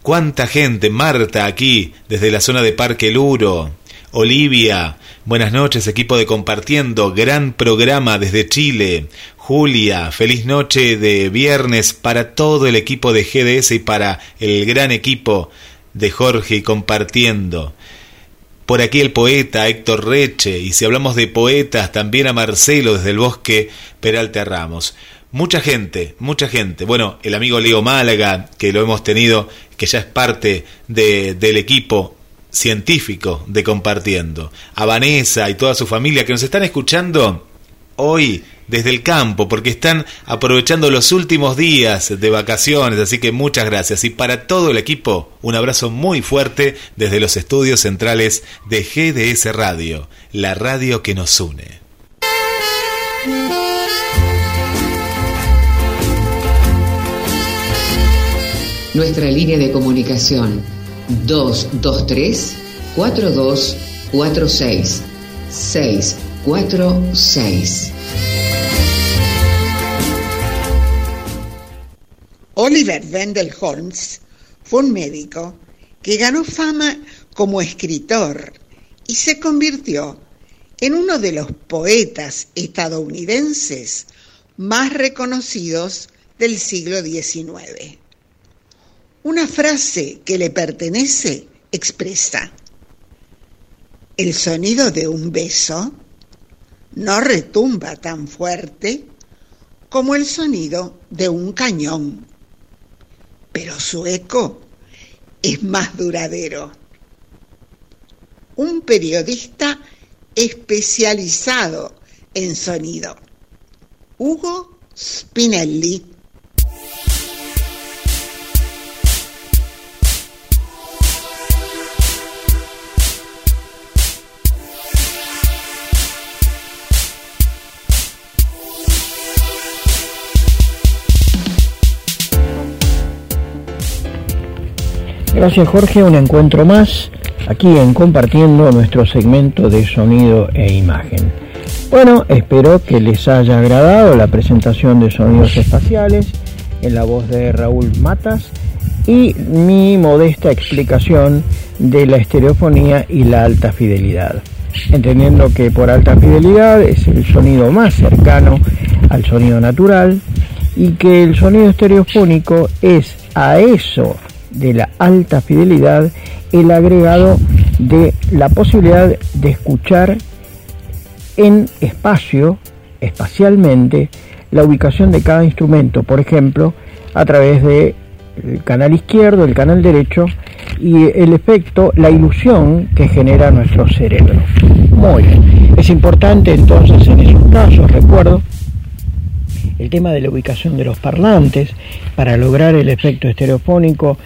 ¿Cuánta gente? Marta aquí desde la zona de Parque Luro. Olivia, buenas noches equipo de Compartiendo, gran programa desde Chile. Julia, feliz noche de viernes para todo el equipo de GDS y para el gran equipo de Jorge y Compartiendo. Por aquí el poeta Héctor Reche, y si hablamos de poetas, también a Marcelo desde el bosque Peralta Ramos. Mucha gente, mucha gente. Bueno, el amigo Leo Málaga, que lo hemos tenido, que ya es parte de, del equipo científico de Compartiendo. A Vanessa y toda su familia que nos están escuchando hoy desde el campo, porque están aprovechando los últimos días de vacaciones, así que muchas gracias. Y para todo el equipo, un abrazo muy fuerte desde los estudios centrales de GDS Radio, la radio que nos une. Nuestra línea de comunicación 223 4246 646. Oliver Wendell Holmes fue un médico que ganó fama como escritor y se convirtió en uno de los poetas estadounidenses más reconocidos del siglo XIX. Una frase que le pertenece expresa, el sonido de un beso no retumba tan fuerte como el sonido de un cañón pero su eco es más duradero. Un periodista especializado en sonido, Hugo Spinelli. Gracias Jorge, un encuentro más aquí en compartiendo nuestro segmento de sonido e imagen. Bueno, espero que les haya agradado la presentación de sonidos espaciales en la voz de Raúl Matas y mi modesta explicación de la estereofonía y la alta fidelidad. Entendiendo que por alta fidelidad es el sonido más cercano al sonido natural y que el sonido estereofónico es a eso de la alta fidelidad el agregado de la posibilidad de escuchar en espacio, espacialmente, la ubicación de cada instrumento, por ejemplo, a través de el canal izquierdo, el canal derecho y el efecto, la ilusión que genera nuestro cerebro. Muy bien. Es importante entonces en esos casos, recuerdo, el tema de la ubicación de los parlantes para lograr el efecto estereofónico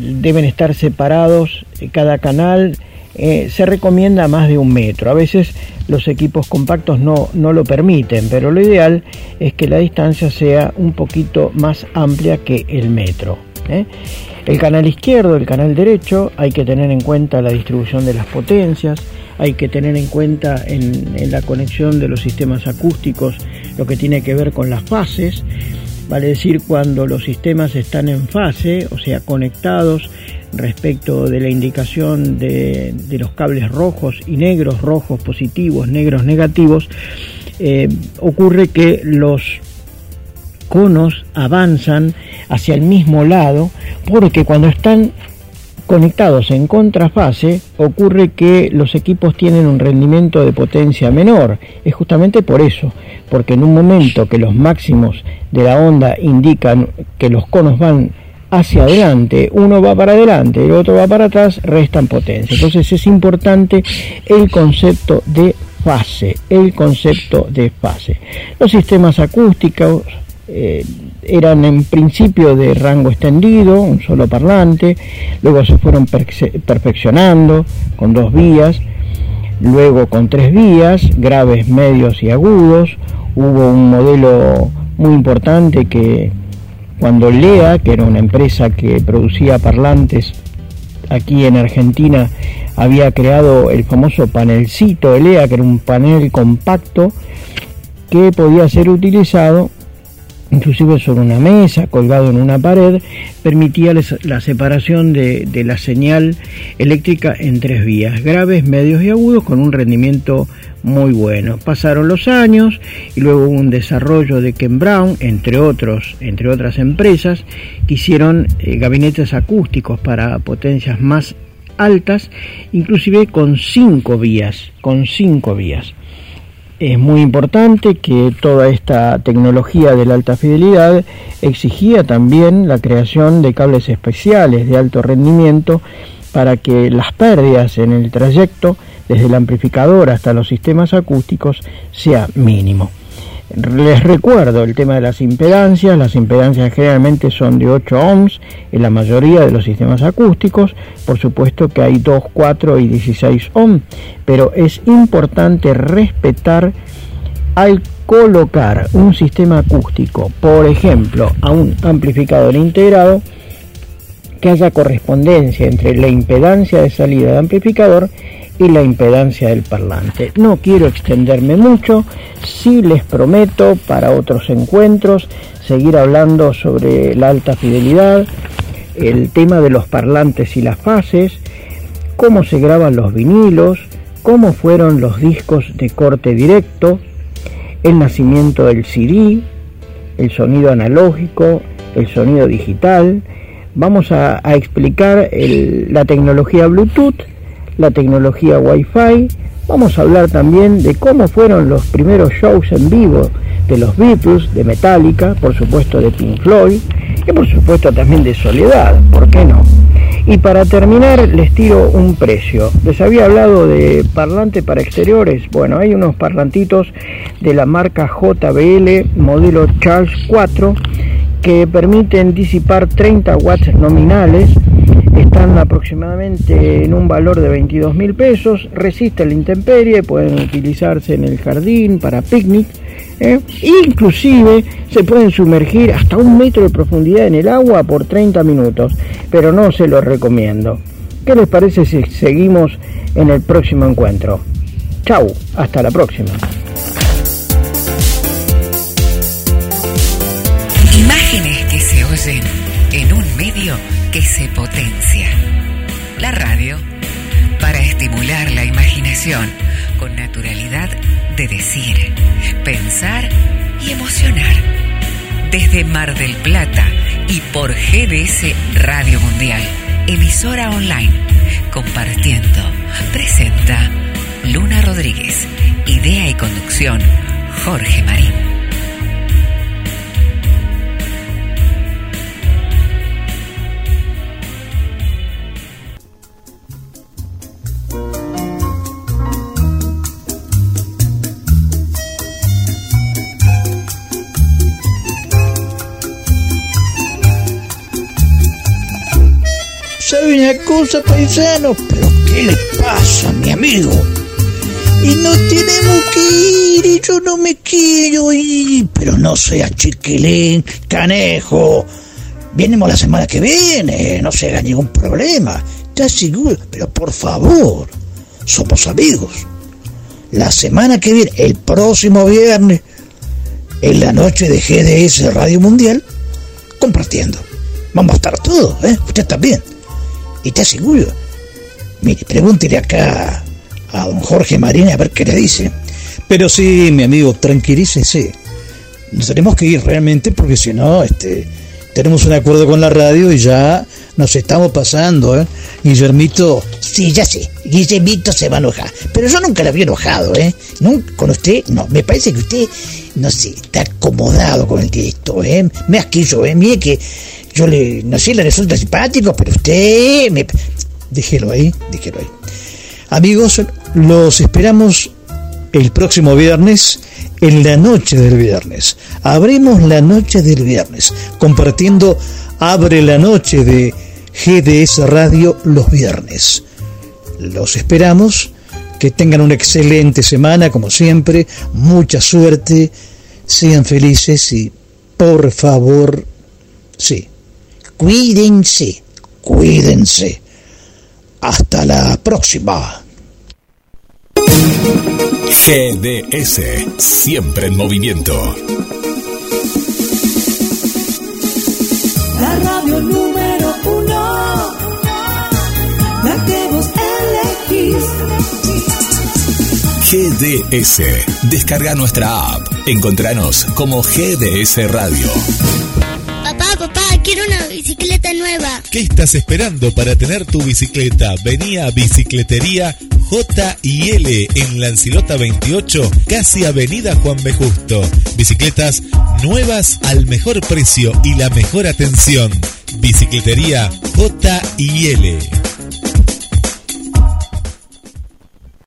deben estar separados cada canal eh, se recomienda más de un metro a veces los equipos compactos no, no lo permiten pero lo ideal es que la distancia sea un poquito más amplia que el metro ¿eh? el canal izquierdo el canal derecho hay que tener en cuenta la distribución de las potencias hay que tener en cuenta en, la conexión de los sistemas acústicos lo que tiene que ver con las fases, vale decir cuando los sistemas están en fase, o sea, conectados respecto de la indicación de, los cables rojos y negros, rojos positivos, negros negativos, eh, ocurre que los conos avanzan hacia el mismo lado porque cuando están conectados en contrafase, ocurre que los equipos tienen un rendimiento de potencia menor. Es justamente por eso, porque en un momento que los máximos de la onda indican que los conos van hacia adelante, uno va para adelante, el otro va para atrás, restan potencia. Entonces es importante el concepto de fase, el concepto de fase. Los sistemas acústicos eh, eran en principio de rango extendido, un solo parlante, luego se fueron perfeccionando con dos vías, luego con tres vías, graves, medios y agudos. Hubo un modelo muy importante que cuando Lea, que era una empresa que producía parlantes aquí en Argentina, había creado el famoso panelcito de Lea, que era un panel compacto que podía ser utilizado inclusive sobre una mesa, colgado en una pared, permitía la separación de, la señal eléctrica en tres vías, graves, medios y agudos, con un rendimiento muy bueno. Pasaron los años y luego hubo un desarrollo de Ken Brown, entre, otros, entre otras empresas, que hicieron eh, gabinetes acústicos para potencias más altas, inclusive con cinco vías, con cinco vías. Es muy importante que toda esta tecnología de la alta fidelidad exigía también la creación de cables especiales de alto rendimiento para que las pérdidas en el trayecto desde el amplificador hasta los sistemas acústicos sea mínimo. Les recuerdo el tema de las impedancias. Las impedancias generalmente son de 8 ohms en la mayoría de los sistemas acústicos. Por supuesto que hay 2, 4 y 16 ohms, pero es importante respetar al colocar un sistema acústico, por ejemplo, a un amplificador integrado, que haya correspondencia entre la impedancia de salida de amplificador y la impedancia del parlante. No quiero extenderme mucho, sí les prometo para otros encuentros seguir hablando sobre la alta fidelidad, el tema de los parlantes y las fases, cómo se graban los vinilos, cómo fueron los discos de corte directo, el nacimiento del CD, el sonido analógico, el sonido digital. Vamos a, explicar la tecnología Bluetooth la tecnología Wi-Fi. Vamos a hablar también de cómo fueron los primeros shows en vivo de los Beatles, de Metallica, por supuesto de Pink Floyd y por supuesto también de Soledad, ¿por qué no? Y para terminar les tiro un precio. Les había hablado de parlante para exteriores. Bueno, hay unos parlantitos de la marca JBL modelo Charles 4 que permiten disipar 30 watts nominales están aproximadamente en un valor de 22 mil pesos, resisten la intemperie, pueden utilizarse en el jardín para picnic, ¿eh? inclusive se pueden sumergir hasta un metro de profundidad en el agua por 30 minutos, pero no se los recomiendo. ¿Qué les parece si seguimos en el próximo encuentro? Chau, hasta la próxima. Imágenes que se oyen en un medio que se potencia. La radio para estimular la imaginación con naturalidad de decir, pensar y emocionar. Desde Mar del Plata y por GDS Radio Mundial, emisora online, compartiendo, presenta Luna Rodríguez, idea y conducción Jorge Marín. ¿Sabe una cosa, paisano? ¿Pero qué le pasa, mi amigo? Y no tenemos que ir, y yo no me quiero ir. Pero no sea chiquilín, canejo. Vienemos la semana que viene, no se haga ningún problema. ¿Estás seguro? Pero por favor, somos amigos. La semana que viene, el próximo viernes, en la noche de GDS Radio Mundial, compartiendo. Vamos a estar todos, ¿eh? Usted también. ¿Y te aseguro? Mire, pregúntele acá a don Jorge Marín a ver qué le dice. Pero sí, mi amigo, tranquilícese. Nos tenemos que ir realmente porque si no, este, tenemos un acuerdo con la radio y ya nos estamos pasando, ¿eh? Guillermito. Sí, ya sé. Guillermito se va a enojar. Pero yo nunca la había enojado, ¿eh? Con usted, no. Me parece que usted, no sé, está acomodado con el directo, ¿eh? Me asquillo, ¿eh? Mire que yo le, no sé, le resulta simpático, pero usted me... Déjelo ahí, déjelo ahí. Amigos, los esperamos el próximo viernes, en la noche del viernes. Abrimos la noche del viernes, compartiendo Abre la noche de GDS Radio los viernes. Los esperamos, que tengan una excelente semana, como siempre, mucha suerte, sean felices y, por favor, sí, cuídense, cuídense. Hasta la próxima. GDS, siempre en movimiento. La radio número uno, la que vos elegís. GDS, descarga nuestra app. Encontranos como GDS Radio. Quiero una bicicleta nueva. ¿Qué estás esperando para tener tu bicicleta? Vení a Bicicletería J L en Lancilota 28, casi Avenida Juan B. Justo. Bicicletas nuevas al mejor precio y la mejor atención. Bicicletería J L.